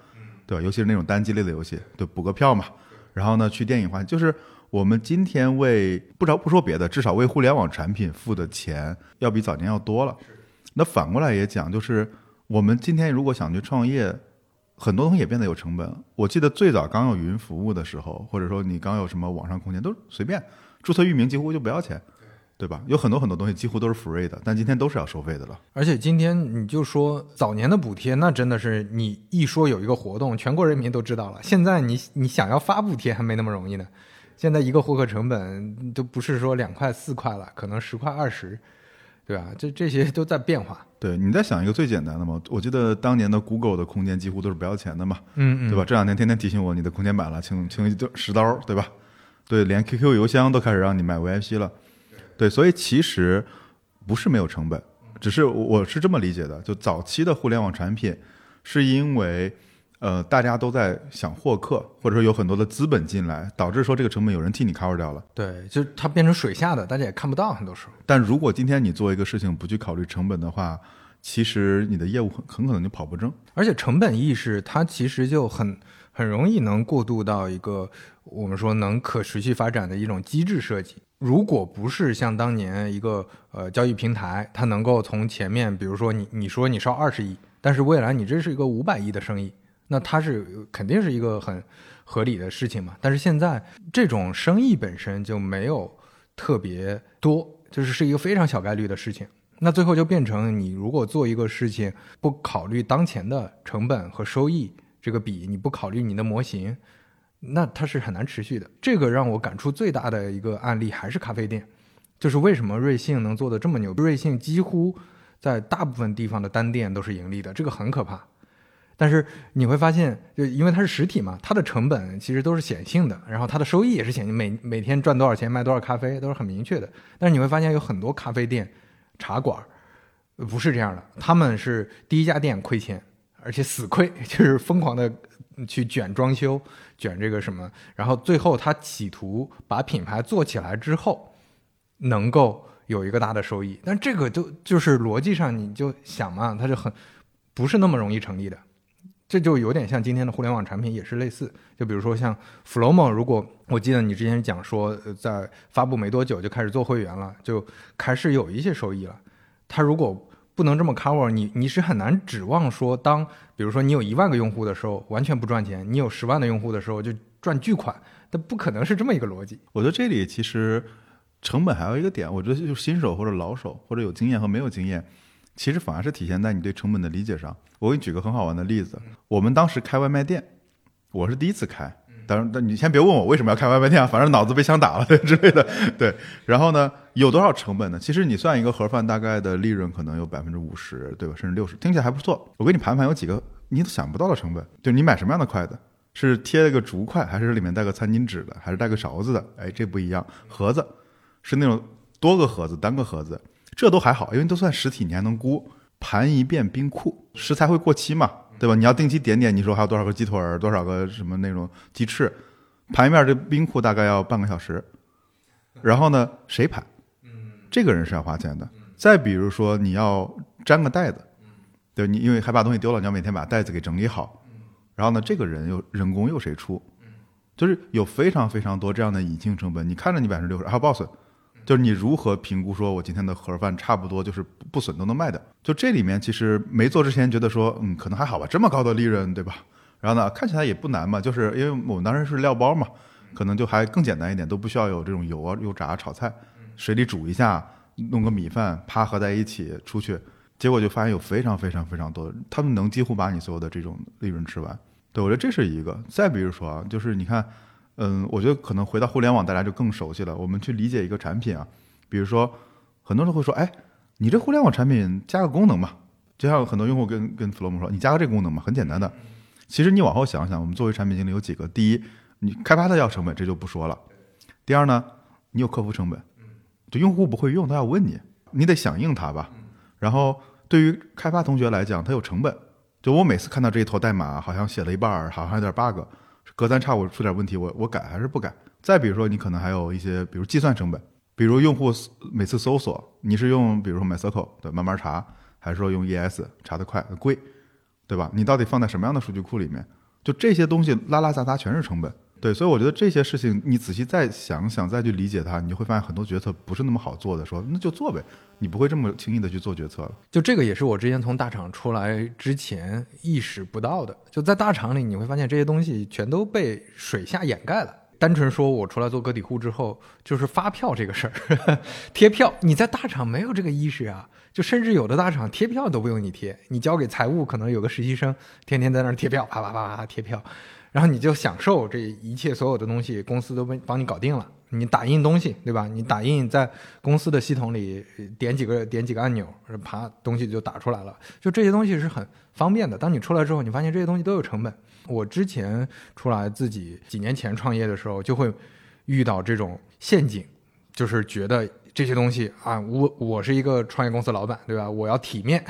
对吧？尤其是那种单机类的游戏，对，补个票嘛。然后呢，去电影化，就是我们今天为不着不说别的，至少为互联网产品付的钱要比早年要多了。那反过来也讲，就是我们今天如果想去创业，很多东西也变得有成本。我记得最早刚有云服务的时候，或者说你刚有什么网上空间，都随便注册域名，几乎就不要钱。对吧？有很多很多东西几乎都是 free 的，但今天都是要收费的了。而且今天你就说早年的补贴，那真的是你一说有一个活动，全国人民都知道了。现在你你想要发补贴还没那么容易呢。现在一个获客成本都不是说两块四块了，可能十块二十，对吧？这这些都在变化。对，你在想一个最简单的嘛？我记得当年的 Google 的空间几乎都是不要钱的嘛，嗯嗯，对吧？这两天天天提醒我你的空间满了，请请十刀，对吧？对，连 QQ 邮箱都开始让你买 VIP 了。对，所以其实不是没有成本，只是我是这么理解的：，就早期的互联网产品，是因为呃大家都在想获客，或者说有很多的资本进来，导致说这个成本有人替你 cover 掉了。对，就它变成水下的，大家也看不到很多时候。但如果今天你做一个事情不去考虑成本的话，其实你的业务很很可能就跑不正。而且成本意识它其实就很很容易能过渡到一个我们说能可持续发展的一种机制设计。如果不是像当年一个呃交易平台，它能够从前面，比如说你你说你烧二十亿，但是未来你这是一个五百亿的生意，那它是肯定是一个很合理的事情嘛。但是现在这种生意本身就没有特别多，就是是一个非常小概率的事情。那最后就变成你如果做一个事情不考虑当前的成本和收益这个比，你不考虑你的模型。那它是很难持续的。这个让我感触最大的一个案例还是咖啡店，就是为什么瑞幸能做的这么牛？瑞幸几乎在大部分地方的单店都是盈利的，这个很可怕。但是你会发现，就因为它是实体嘛，它的成本其实都是显性的，然后它的收益也是显性，每每天赚多少钱，卖多少咖啡都是很明确的。但是你会发现有很多咖啡店、茶馆，不是这样的，他们是第一家店亏钱，而且死亏，就是疯狂的去卷装修，卷这个什么，然后最后他企图把品牌做起来之后，能够有一个大的收益，但这个就就是逻辑上你就想嘛，它就很不是那么容易成立的。这就有点像今天的互联网产品也是类似，就比如说像 Flomo，如果我记得你之前讲说，在发布没多久就开始做会员了，就开始有一些收益了。它如果不能这么 cover，你你是很难指望说，当比如说你有一万个用户的时候完全不赚钱，你有十万的用户的时候就赚巨款，它不可能是这么一个逻辑。我觉得这里其实成本还有一个点，我觉得就是新手或者老手或者有经验和没有经验。其实反而是体现在你对成本的理解上。我给你举个很好玩的例子，我们当时开外卖店，我是第一次开，当然，但你先别问我为什么要开外卖店啊，反正脑子被枪打了 之类的。对，然后呢，有多少成本呢？其实你算一个盒饭，大概的利润可能有百分之五十，对吧？甚至六十，听起来还不错。我给你盘盘，有几个你都想不到的成本，就你买什么样的筷子，是贴了个竹筷，还是里面带个餐巾纸的，还是带个勺子的？哎，这不一样。盒子是那种多个盒子，单个盒子。这都还好，因为都算实体，你还能估盘一遍冰库，食材会过期嘛，对吧？你要定期点点，你说还有多少个鸡腿儿，多少个什么那种鸡翅，盘一面这冰库大概要半个小时。然后呢，谁盘？这个人是要花钱的。再比如说你要粘个袋子，对你因为害怕东西丢了，你要每天把袋子给整理好。然后呢，这个人又人工又谁出？就是有非常非常多这样的隐性成本。你看着你百分之六十，还有 boss。就是你如何评估说，我今天的盒饭差不多就是不损都能卖掉？就这里面其实没做之前觉得说，嗯，可能还好吧，这么高的利润，对吧？然后呢，看起来也不难嘛，就是因为我们当时是料包嘛，可能就还更简单一点，都不需要有这种油啊、油炸、炒菜，水里煮一下，弄个米饭，啪合在一起出去，结果就发现有非常非常非常多，他们能几乎把你所有的这种利润吃完。对我觉得这是一个。再比如说啊，就是你看。嗯，我觉得可能回到互联网，大家就更熟悉了。我们去理解一个产品啊，比如说，很多人会说：“哎，你这互联网产品加个功能嘛？”就像很多用户跟跟弗洛姆说：“你加个这个功能嘛，很简单的。”其实你往后想想，我们作为产品经理有几个：第一，你开发的要成本，这就不说了；第二呢，你有客服成本，就用户不会用，他要问你，你得响应他吧。然后对于开发同学来讲，他有成本，就我每次看到这一坨代码，好像写了一半，好像有点 bug。隔三差五出点问题，我我改还是不改？再比如说，你可能还有一些，比如计算成本，比如用户每次搜索，你是用比如说 MySQL 对慢慢查，还是说用 ES 查的快贵，对吧？你到底放在什么样的数据库里面？就这些东西拉拉杂杂全是成本。对，所以我觉得这些事情你仔细再想想，再去理解它，你就会发现很多决策不是那么好做的。说那就做呗，你不会这么轻易的去做决策了。就这个也是我之前从大厂出来之前意识不到的。就在大厂里，你会发现这些东西全都被水下掩盖了。单纯说我出来做个体户之后，就是发票这个事儿，贴票，你在大厂没有这个意识啊。就甚至有的大厂贴票都不用你贴，你交给财务，可能有个实习生天天在那儿贴票，啪啪啪啪贴票。然后你就享受这一切所有的东西，公司都帮帮你搞定了。你打印东西，对吧？你打印在公司的系统里，点几个点几个按钮，啪，东西就打出来了。就这些东西是很方便的。当你出来之后，你发现这些东西都有成本。我之前出来自己几年前创业的时候，就会遇到这种陷阱，就是觉得这些东西啊，我我是一个创业公司老板，对吧？我要体面，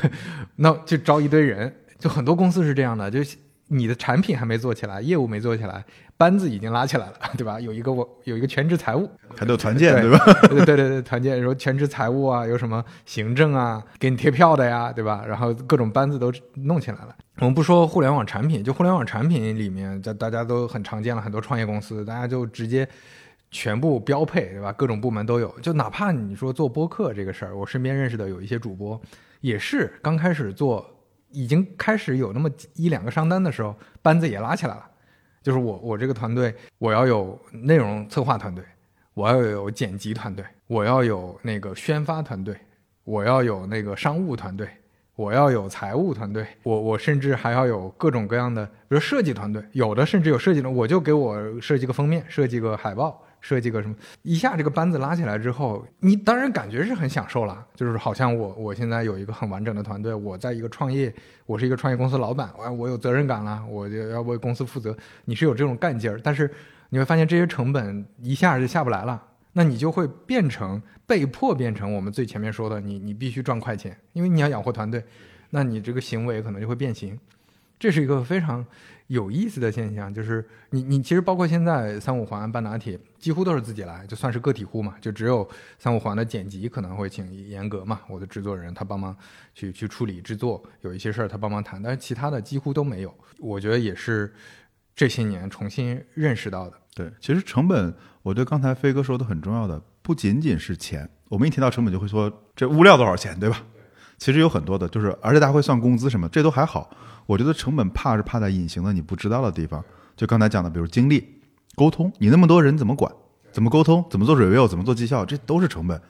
那就招一堆人。就很多公司是这样的，就。你的产品还没做起来，业务没做起来，班子已经拉起来了，对吧？有一个我有一个全职财务，还有团建，对吧？对对对，团建，然后全职财务啊，有什么行政啊，给你贴票的呀，对吧？然后各种班子都弄起来了。我们不说互联网产品，就互联网产品里面，在大家都很常见了，很多创业公司，大家就直接全部标配，对吧？各种部门都有。就哪怕你说做播客这个事儿，我身边认识的有一些主播，也是刚开始做。已经开始有那么一两个上单的时候，班子也拉起来了。就是我我这个团队，我要有内容策划团队，我要有剪辑团队，我要有那个宣发团队，我要有那个商务团队，我要有财务团队，我我甚至还要有各种各样的，比如设计团队，有的甚至有设计的，我就给我设计个封面，设计个海报。设计个什么，一下这个班子拉起来之后，你当然感觉是很享受了，就是好像我我现在有一个很完整的团队，我在一个创业，我是一个创业公司老板，我我有责任感了，我就要为公司负责，你是有这种干劲儿。但是你会发现这些成本一下就下不来了，那你就会变成被迫变成我们最前面说的，你你必须赚快钱，因为你要养活团队，那你这个行为可能就会变形。这是一个非常有意思的现象，就是你你其实包括现在三五环半导体几乎都是自己来，就算是个体户嘛，就只有三五环的剪辑可能会请严格嘛，我的制作人他帮忙去去处理制作，有一些事儿他帮忙谈，但是其他的几乎都没有。我觉得也是这些年重新认识到的。对，其实成本，我觉得刚才飞哥说的很重要的，不仅仅是钱。我们一提到成本，就会说这物料多少钱，对吧？其实有很多的，就是而且大家会算工资什么，这都还好。我觉得成本怕是怕在隐形的你不知道的地方。就刚才讲的，比如精力、沟通，你那么多人怎么管？怎么沟通？怎么做 review？怎么做绩效？这都是成本，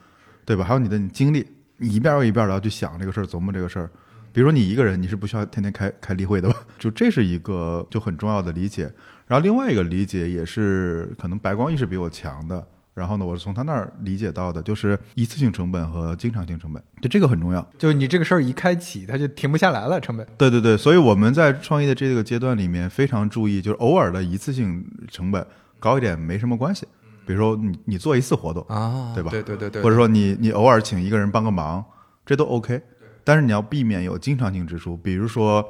对吧？还有你的精力，你一遍又一遍的要去想这个事儿，琢磨这个事儿。比如说你一个人，你是不需要天天开开例会的吧？就这是一个就很重要的理解。然后另外一个理解也是可能白光意识比我强的。然后呢，我是从他那儿理解到的，就是一次性成本和经常性成本，就这个很重要。就是你这个事儿一开启，它就停不下来了，成本。对对对，所以我们在创业的这个阶段里面非常注意，就是偶尔的一次性成本高一点没什么关系。比如说你你做一次活动啊，对吧？对对对对。或者说你你偶尔请一个人帮个忙，这都 OK。但是你要避免有经常性支出，比如说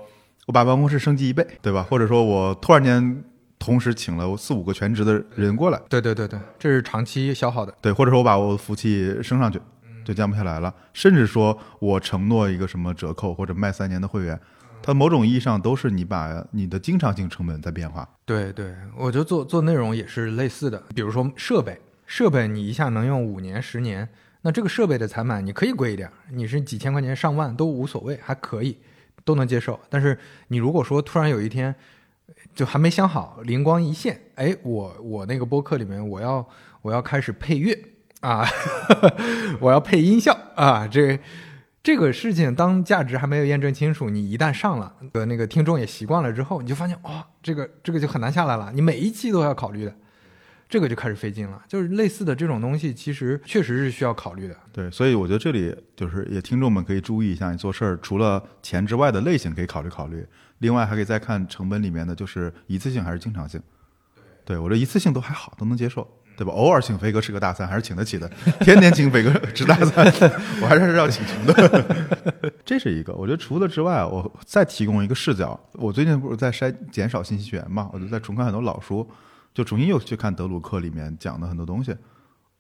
我把办公室升级一倍，对吧？或者说我突然间。同时请了四五个全职的人过来，对对对对，这是长期消耗的。对，或者说我把我的服务器升上去，就降不下来了。甚至说我承诺一个什么折扣或者卖三年的会员，它某种意义上都是你把你的经常性成本在变化。对对，我觉得做做内容也是类似的。比如说设备，设备你一下能用五年十年，那这个设备的采买你可以贵一点，你是几千块钱上万都无所谓，还可以都能接受。但是你如果说突然有一天，就还没想好，灵光一现，哎，我我那个播客里面，我要我要开始配乐啊，我要配音效啊，这这个事情当价值还没有验证清楚，你一旦上了，的，那个听众也习惯了之后，你就发现哇，这个这个就很难下来了，你每一期都要考虑的，这个就开始费劲了。就是类似的这种东西，其实确实是需要考虑的。对，所以我觉得这里就是也听众们可以注意一下，你做事儿除了钱之外的类型可以考虑考虑。另外还可以再看成本里面的，就是一次性还是经常性。对我这一次性都还好，都能接受，对吧？偶尔请飞哥吃个大餐还是请得起的，天天请飞哥 吃大餐，我还是要请穷的。这是一个，我觉得除了之外，我再提供一个视角。我最近不是在筛减少信息源嘛，我就在重看很多老书，就重新又去看德鲁克里面讲的很多东西。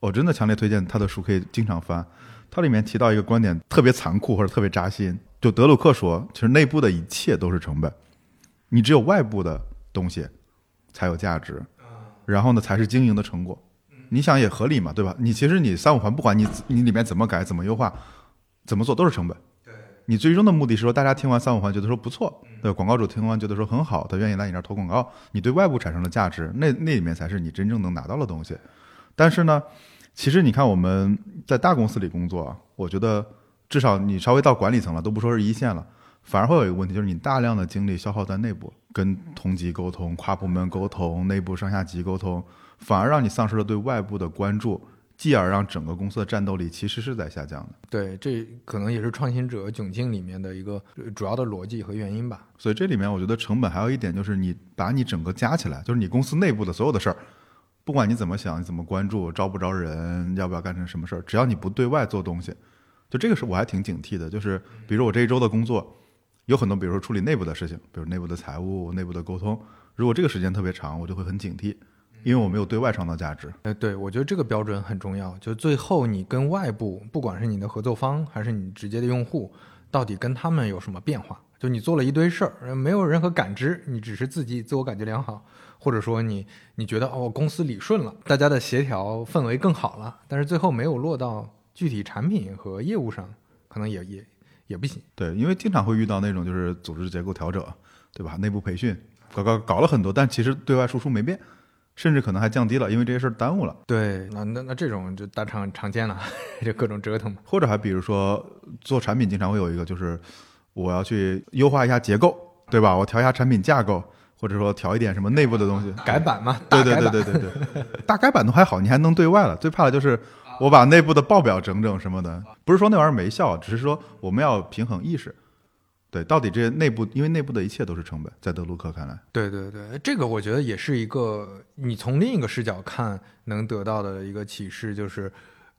我真的强烈推荐他的书，可以经常翻。它里面提到一个观点，特别残酷或者特别扎心。就德鲁克说，其实内部的一切都是成本，你只有外部的东西才有价值，然后呢才是经营的成果。你想也合理嘛，对吧？你其实你三五环，不管你你里面怎么改、怎么优化、怎么做，都是成本。你最终的目的是说，大家听完三五环觉得说不错，对广告主听完觉得说很好，他愿意来你这儿投广告，你对外部产生了价值，那那里面才是你真正能拿到的东西。但是呢？其实你看我们在大公司里工作啊，我觉得至少你稍微到管理层了，都不说是一线了，反而会有一个问题，就是你大量的精力消耗在内部，跟同级沟通、跨部门沟通、内部上下级沟通，反而让你丧失了对外部的关注，继而让整个公司的战斗力其实是在下降的。对，这可能也是创新者窘境里面的一个主要的逻辑和原因吧。所以这里面我觉得成本还有一点就是你把你整个加起来，就是你公司内部的所有的事儿。不管你怎么想，你怎么关注，招不招人，要不要干成什么事儿，只要你不对外做东西，就这个是我还挺警惕的。就是比如我这一周的工作，有很多，比如说处理内部的事情，比如内部的财务、内部的沟通，如果这个时间特别长，我就会很警惕，因为我没有对外创造价值。哎，对，我觉得这个标准很重要。就最后你跟外部，不管是你的合作方还是你直接的用户，到底跟他们有什么变化？就你做了一堆事儿，没有任何感知，你只是自己自我感觉良好。或者说你你觉得哦公司理顺了，大家的协调氛围更好了，但是最后没有落到具体产品和业务上，可能也也也不行。对，因为经常会遇到那种就是组织结构调整，对吧？内部培训搞搞搞了很多，但其实对外输出没变，甚至可能还降低了，因为这些事儿耽误了。对，那那那这种就大常常见了，就各种折腾嘛。或者还比如说做产品，经常会有一个就是我要去优化一下结构，对吧？我调一下产品架构。或者说调一点什么内部的东西，改版嘛？对对对对对对，大改版都 还好，你还能对外了。最怕的就是我把内部的报表整整什么的，不是说那玩意儿没效，只是说我们要平衡意识，对，到底这些内部，因为内部的一切都是成本，在德鲁克看来，对对对，这个我觉得也是一个你从另一个视角看能得到的一个启示，就是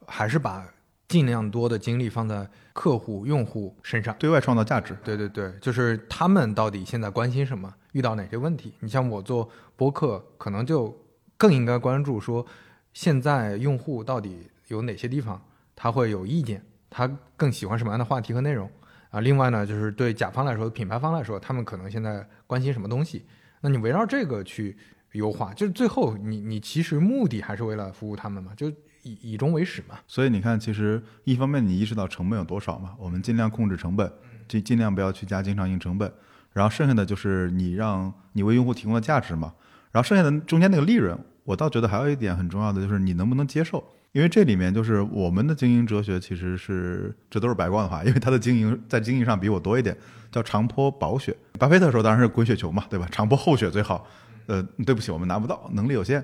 还是把尽量多的精力放在客户、用户身上。对外创造价值。对对对，就是他们到底现在关心什么，遇到哪些问题？你像我做播客，可能就更应该关注说，现在用户到底有哪些地方他会有意见，他更喜欢什么样的话题和内容啊？另外呢，就是对甲方来说、品牌方来说，他们可能现在关心什么东西？那你围绕这个去优化，就是最后你你其实目的还是为了服务他们嘛，就以以终为始嘛。所以你看，其实一方面你意识到成本有多少嘛，我们尽量控制成本，尽尽量不要去加经常性成本，然后剩下的就是你让你为用户提供的价值嘛，然后剩下的中间那个利润，我倒觉得还有一点很重要的就是你能不能接受，因为这里面就是我们的经营哲学其实是这都是白光的话，因为他的经营在经营上比我多一点，叫长坡薄雪。巴菲特说当然是滚雪球嘛，对吧？长坡厚雪最好。呃，对不起，我们拿不到，能力有限。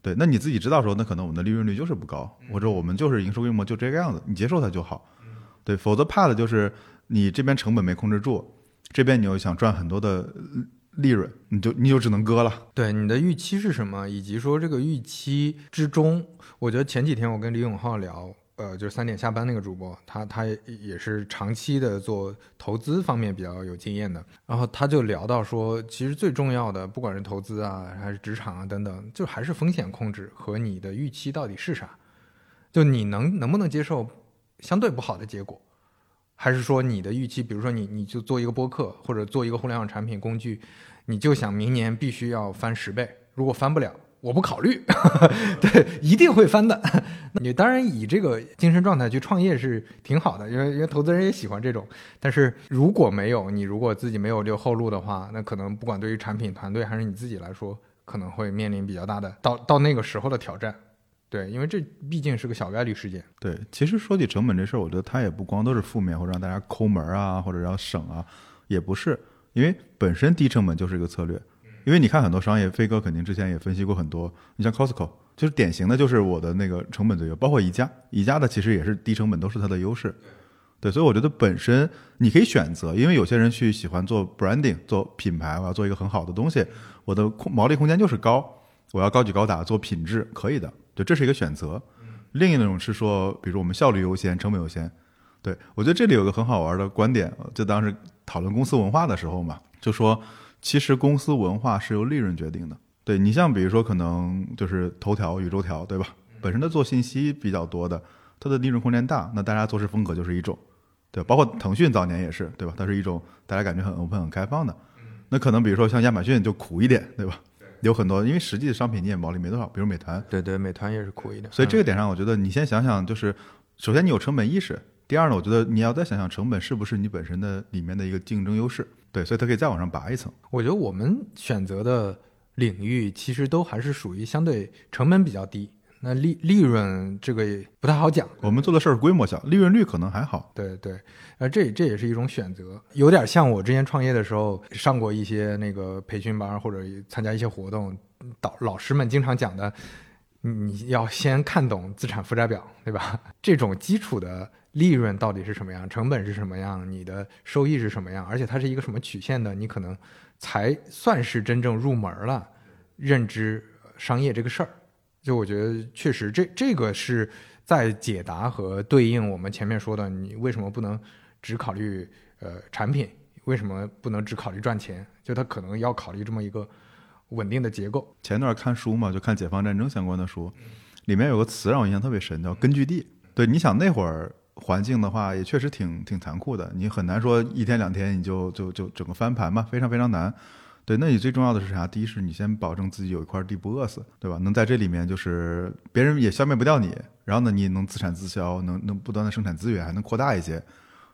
对，那你自己知道说，那可能我们的利润率就是不高，或者我们就是营收规模就这个样子，你接受它就好。对，否则怕的就是你这边成本没控制住，这边你又想赚很多的利润，你就你就只能割了。对你的预期是什么，以及说这个预期之中，我觉得前几天我跟李永浩聊，呃，就是三点下班那个主播，他他也是长期的做投资方面比较有经验的，然后他就聊到说，其实最重要的，不管是投资啊，还是职场啊等等，就还是风险控制和你的预期到底是啥，就你能能不能接受相对不好的结果。还是说你的预期，比如说你你就做一个播客或者做一个互联网产品工具，你就想明年必须要翻十倍，如果翻不了，我不考虑，对，一定会翻的。你当然以这个精神状态去创业是挺好的，因为因为投资人也喜欢这种。但是如果没有你，如果自己没有留后路的话，那可能不管对于产品团队还是你自己来说，可能会面临比较大的到到那个时候的挑战。对，因为这毕竟是个小概率事件。对，其实说起成本这事儿，我觉得它也不光都是负面，或者让大家抠门啊，或者要省啊，也不是，因为本身低成本就是一个策略。因为你看很多商业，飞哥肯定之前也分析过很多，你像 Costco，就是典型的，就是我的那个成本最优，包括宜家，宜家的其实也是低成本，都是它的优势。对，所以我觉得本身你可以选择，因为有些人去喜欢做 branding，做品牌，我要做一个很好的东西，我的空毛利空间就是高，我要高举高打做品质，可以的。对，这是一个选择。另一种是说，比如我们效率优先，成本优先。对我觉得这里有个很好玩的观点，就当时讨论公司文化的时候嘛，就说其实公司文化是由利润决定的。对你像比如说可能就是头条、宇宙条，对吧？本身的做信息比较多的，它的利润空间大，那大家做事风格就是一种，对，包括腾讯早年也是，对吧？它是一种大家感觉很 open、很开放的。那可能比如说像亚马逊就苦一点，对吧？有很多，因为实际的商品你也毛利没多少，比如美团，对对，美团也是苦一点。所以这个点上，我觉得你先想想，就是首先你有成本意识，第二呢，我觉得你要再想想成本是不是你本身的里面的一个竞争优势。对，所以它可以再往上拔一层。我觉得我们选择的领域其实都还是属于相对成本比较低，那利利润这个也不太好讲。我们做的事儿规模小，利润率可能还好。对对，呃，这这也是一种选择，有点像我之前创业的时候上过一些那个培训班或者参加一些活动，导老师们经常讲的，你要先看懂资产负债表，对吧？这种基础的利润到底是什么样，成本是什么样，你的收益是什么样，而且它是一个什么曲线的，你可能才算是真正入门了，认知商业这个事儿。就我觉得确实，这这个是在解答和对应我们前面说的，你为什么不能只考虑呃产品，为什么不能只考虑赚钱？就它可能要考虑这么一个稳定的结构。前段看书嘛，就看解放战争相关的书，里面有个词让我印象特别深，叫根据地。对，你想那会儿环境的话，也确实挺挺残酷的，你很难说一天两天你就就就整个翻盘嘛，非常非常难。对，那你最重要的是啥？第一是你先保证自己有一块地不饿死，对吧？能在这里面就是别人也消灭不掉你，然后呢，你也能自产自销，能能不断的生产资源，还能扩大一些。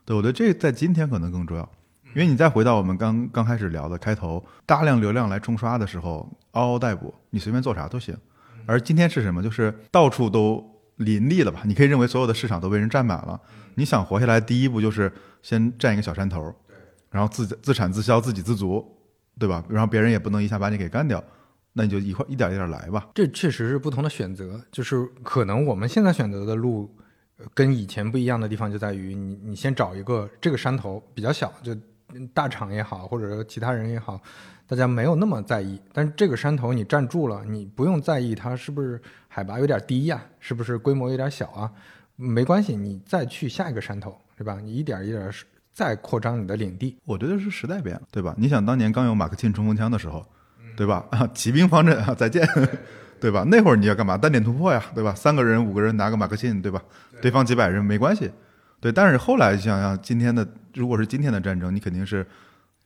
对，我觉得这在今天可能更重要，因为你再回到我们刚刚开始聊的开头，大量流量来冲刷的时候，嗷嗷待哺，你随便做啥都行。而今天是什么？就是到处都林立了吧？你可以认为所有的市场都被人占满了。你想活下来，第一步就是先占一个小山头，然后自自产自销，自给自足。对吧？然后别人也不能一下把你给干掉，那你就一块一点一点来吧。这确实是不同的选择，就是可能我们现在选择的路跟以前不一样的地方就在于，你你先找一个这个山头比较小，就大厂也好，或者说其他人也好，大家没有那么在意。但是这个山头你站住了，你不用在意它是不是海拔有点低呀，是不是规模有点小啊，没关系，你再去下一个山头，对吧？你一点一点再扩张你的领地。我觉得是时代变了，对吧？你想当年刚有马克沁冲锋枪的时候，对吧？啊，骑兵方阵啊，再见。对吧？那会儿你要干嘛？单点突破呀，对吧？三个人、五个人拿个马克沁，对吧？对方几百人没关系。对，但是后来想想，今天的如果是今天的战争，你肯定是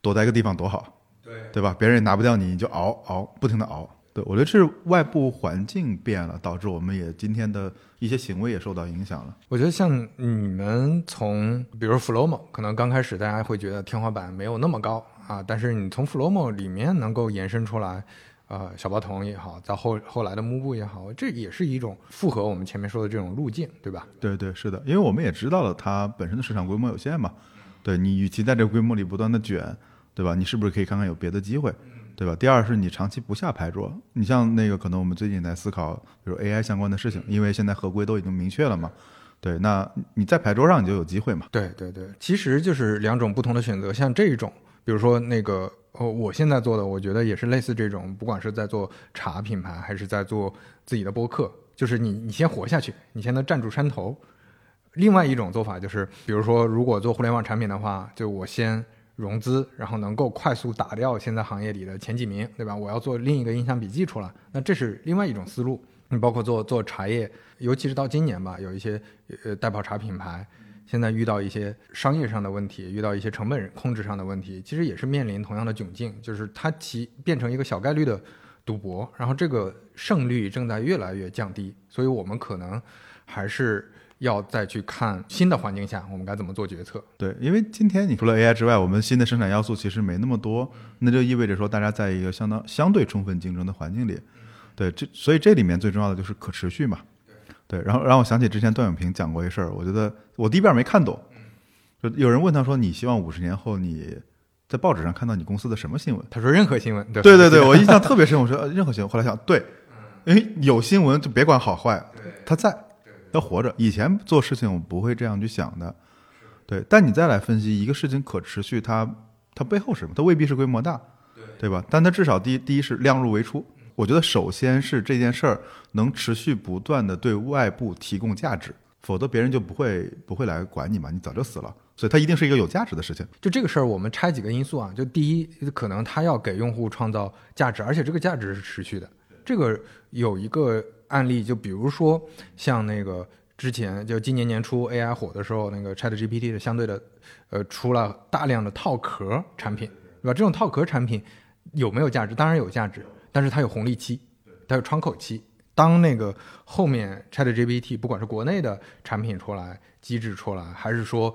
躲在一个地方多好，对对吧？别人也拿不掉你，你就熬熬，不停的熬。对我觉得是外部环境变了，导致我们也今天的一些行为也受到影响了。我觉得像你们从比如 Flomo，可能刚开始大家会觉得天花板没有那么高啊，但是你从 Flomo 里面能够延伸出来。呃，小包童也好，到后后来的幕布也好，这也是一种符合我们前面说的这种路径，对吧？对对，是的，因为我们也知道了它本身的市场规模有限嘛。对你，与其在这个规模里不断的卷，对吧？你是不是可以看看有别的机会，对吧？第二是你长期不下牌桌，你像那个可能我们最近在思考，比如 AI 相关的事情，因为现在合规都已经明确了嘛。对，那你在牌桌上你就有机会嘛。对对对，其实就是两种不同的选择，像这一种，比如说那个。哦，我现在做的，我觉得也是类似这种，不管是在做茶品牌，还是在做自己的播客，就是你你先活下去，你先能站住山头。另外一种做法就是，比如说如果做互联网产品的话，就我先融资，然后能够快速打掉现在行业里的前几名，对吧？我要做另一个印象笔记出来，那这是另外一种思路。你包括做做茶叶，尤其是到今年吧，有一些呃代泡茶品牌。现在遇到一些商业上的问题，遇到一些成本控制上的问题，其实也是面临同样的窘境，就是它其变成一个小概率的赌博，然后这个胜率正在越来越降低，所以我们可能还是要再去看新的环境下我们该怎么做决策。对，因为今天你除了 AI 之外，我们新的生产要素其实没那么多，那就意味着说大家在一个相当相对充分竞争的环境里，对，这所以这里面最重要的就是可持续嘛。对，然后让我想起之前段永平讲过一事儿，我觉得我第一遍没看懂，就有人问他说：“你希望五十年后你在报纸上看到你公司的什么新闻？”他说：“任何新闻。”对对对，我印象 特别深。我说：“任何新闻。”后来想，对，因为有新闻就别管好坏，他在，要活着。以前做事情我不会这样去想的，对。但你再来分析一个事情可持续，它它背后是什么？它未必是规模大，对对吧？但它至少第一第一是量入为出。我觉得首先是这件事儿能持续不断的对外部提供价值，否则别人就不会不会来管你嘛，你早就死了。所以它一定是一个有价值的事情。就这个事儿，我们拆几个因素啊。就第一，可能它要给用户创造价值，而且这个价值是持续的。这个有一个案例，就比如说像那个之前就今年年初 AI 火的时候，那个 ChatGPT 的相对的，呃，出了大量的套壳产品，对吧？这种套壳产品有没有价值？当然有价值。但是它有红利期，它有窗口期。当那个后面 ChatGPT 不管是国内的产品出来、机制出来，还是说，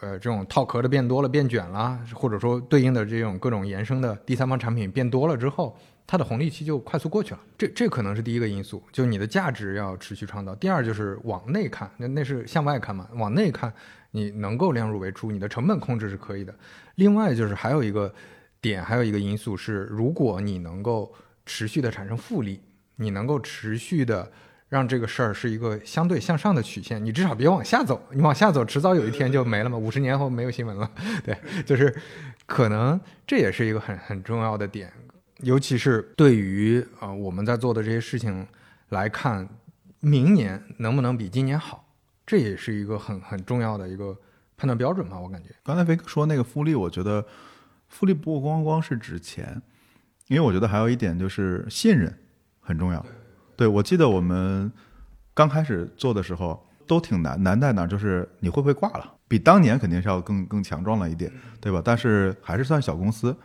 呃，这种套壳的变多了、变卷了，或者说对应的这种各种延伸的第三方产品变多了之后，它的红利期就快速过去了。这这可能是第一个因素，就你的价值要持续创造。第二就是往内看，那那是向外看嘛，往内看你能够量入为出，你的成本控制是可以的。另外就是还有一个点，还有一个因素是，如果你能够持续的产生复利，你能够持续的让这个事儿是一个相对向上的曲线，你至少别往下走，你往下走，迟早有一天就没了嘛。五十年后没有新闻了，对，就是可能这也是一个很很重要的点，尤其是对于啊我们在做的这些事情来看，明年能不能比今年好，这也是一个很很重要的一个判断标准吧。我感觉刚才飞哥说那个复利，我觉得复利不光光是指钱。因为我觉得还有一点就是信任很重要。对，我记得我们刚开始做的时候都挺难，难在哪？就是你会不会挂了？比当年肯定是要更更强壮了一点，对吧？但是还是算小公司，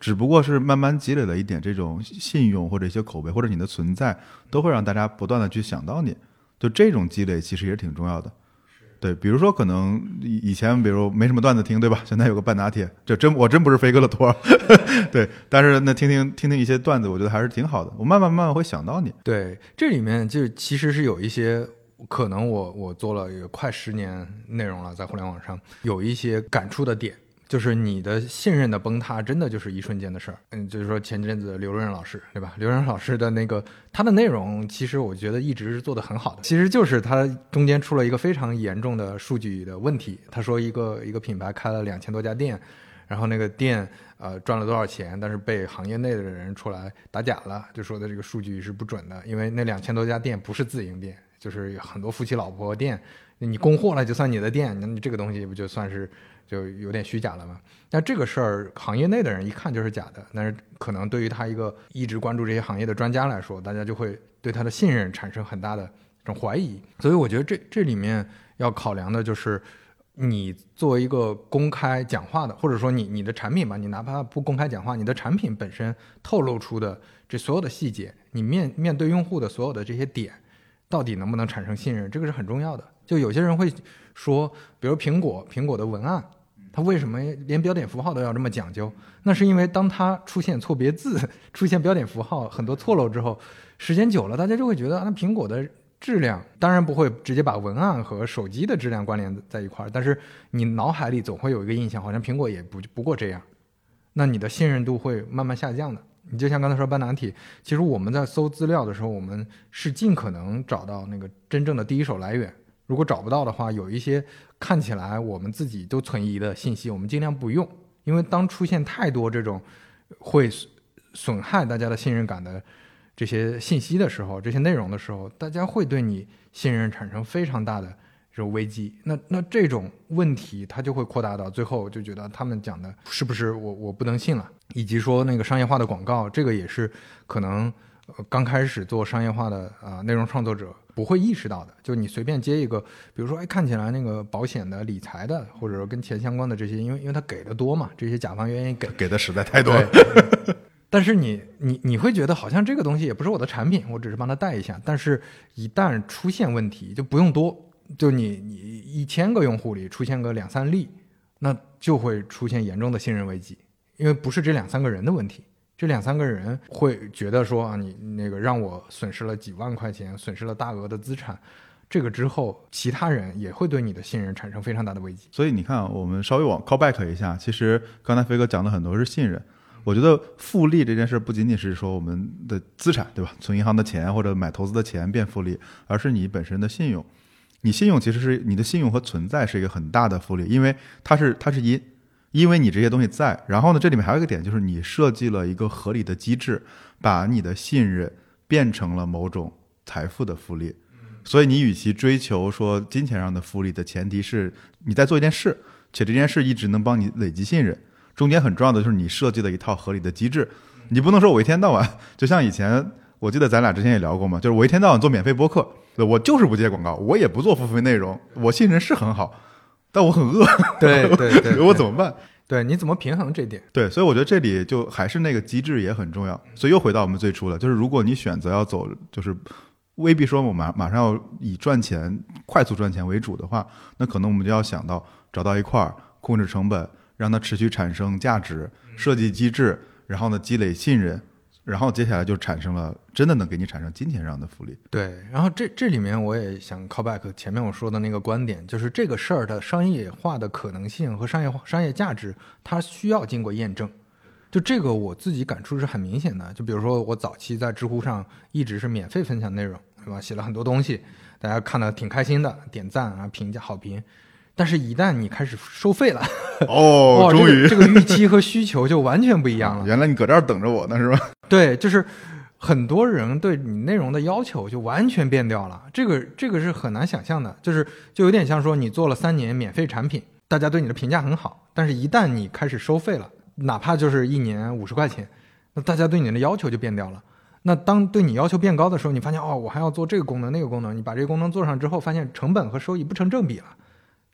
只不过是慢慢积累了一点这种信用或者一些口碑，或者你的存在，都会让大家不断的去想到你。就这种积累其实也挺重要的。对，比如说可能以前，比如没什么段子听，对吧？现在有个半打铁，这真我真不是飞哥的托，对。但是那听听听听一些段子，我觉得还是挺好的。我慢慢慢慢会想到你。对，这里面就其实是有一些可能，我我做了也快十年内容了，在互联网上有一些感触的点。就是你的信任的崩塌，真的就是一瞬间的事儿。嗯，就是说前阵子刘润老师，对吧？刘润老师的那个他的内容，其实我觉得一直是做的很好的。其实就是他中间出了一个非常严重的数据的问题。他说一个一个品牌开了两千多家店，然后那个店呃赚了多少钱，但是被行业内的人出来打假了，就说的这个数据是不准的，因为那两千多家店不是自营店，就是很多夫妻老婆店，你供货了就算你的店，那你这个东西不就算是就有点虚假了嘛？但这个事儿行业内的人一看就是假的，但是可能对于他一个一直关注这些行业的专家来说，大家就会对他的信任产生很大的这种怀疑，所以我觉得这这里面要考量的就是。你作为一个公开讲话的，或者说你你的产品吧，你哪怕不公开讲话，你的产品本身透露出的这所有的细节，你面面对用户的所有的这些点，到底能不能产生信任，这个是很重要的。就有些人会说，比如苹果，苹果的文案，它为什么连标点符号都要这么讲究？那是因为当它出现错别字、出现标点符号很多错漏之后，时间久了，大家就会觉得那苹果的。质量当然不会直接把文案和手机的质量关联在一块儿，但是你脑海里总会有一个印象，好像苹果也不不过这样，那你的信任度会慢慢下降的。你就像刚才说半导体，其实我们在搜资料的时候，我们是尽可能找到那个真正的第一手来源。如果找不到的话，有一些看起来我们自己都存疑的信息，我们尽量不用，因为当出现太多这种会损害大家的信任感的。这些信息的时候，这些内容的时候，大家会对你信任产生非常大的这种危机。那那这种问题，它就会扩大到最后，就觉得他们讲的是不是我我不能信了？以及说那个商业化的广告，这个也是可能刚开始做商业化的啊内容创作者不会意识到的。就你随便接一个，比如说哎看起来那个保险的、理财的，或者说跟钱相关的这些，因为因为他给的多嘛，这些甲方愿意给，给的实在太多了。但是你你你会觉得好像这个东西也不是我的产品，我只是帮他带一下。但是，一旦出现问题，就不用多，就你你一千个用户里出现个两三例，那就会出现严重的信任危机。因为不是这两三个人的问题，这两三个人会觉得说啊，你那个让我损失了几万块钱，损失了大额的资产，这个之后，其他人也会对你的信任产生非常大的危机。所以你看，我们稍微往 call back 一下，其实刚才飞哥讲的很多是信任。我觉得复利这件事不仅仅是说我们的资产，对吧？存银行的钱或者买投资的钱变复利，而是你本身的信用。你信用其实是你的信用和存在是一个很大的复利，因为它是它是因，因为你这些东西在。然后呢，这里面还有一个点就是你设计了一个合理的机制，把你的信任变成了某种财富的复利。所以你与其追求说金钱上的复利的前提是你在做一件事，且这件事一直能帮你累积信任。中间很重要的就是你设计了一套合理的机制，你不能说我一天到晚就像以前，我记得咱俩之前也聊过嘛，就是我一天到晚做免费播客，我就是不接广告，我也不做付费内容，我信任是很好，但我很饿，对对对，我怎么办？对，你怎么平衡这点？对，所以我觉得这里就还是那个机制也很重要。所以又回到我们最初的，就是如果你选择要走，就是未必说我马马上要以赚钱、快速赚钱为主的话，那可能我们就要想到找到一块儿控制成本。让它持续产生价值，设计机制，然后呢积累信任，然后接下来就产生了真的能给你产生金钱上的福利。对，然后这这里面我也想 call back 前面我说的那个观点，就是这个事儿的商业化的可能性和商业化商业价值，它需要经过验证。就这个我自己感触是很明显的。就比如说我早期在知乎上一直是免费分享内容，是吧？写了很多东西，大家看的挺开心的，点赞啊，评价好评。但是，一旦你开始收费了，哦，终于这个预期和需求就完全不一样了。原来你搁这儿等着我呢，是吧？对，就是很多人对你内容的要求就完全变掉了。这个这个是很难想象的，就是就有点像说你做了三年免费产品，大家对你的评价很好，但是一旦你开始收费了，哪怕就是一年五十块钱，那大家对你的要求就变掉了。那当对你要求变高的时候，你发现哦，我还要做这个功能那个功能，你把这个功能做上之后，发现成本和收益不成正比了。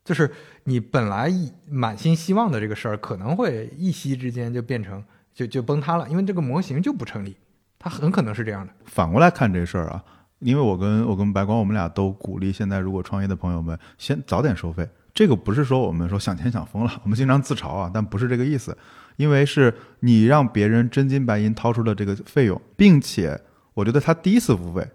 就是你本来满心希望的这个事儿，可能会一夕之间就变成就就崩塌了，因为这个模型就不成立，它很可能是这样的。反过来看这事儿啊，因为我跟我跟白光，我们俩都鼓励现在如果创业的朋友们先早点收费。这个不是说我们说想钱想疯了，我们经常自嘲啊，但不是这个意思，因为是你让别人真金白银掏出了这个费用，并且我觉得他第一次付费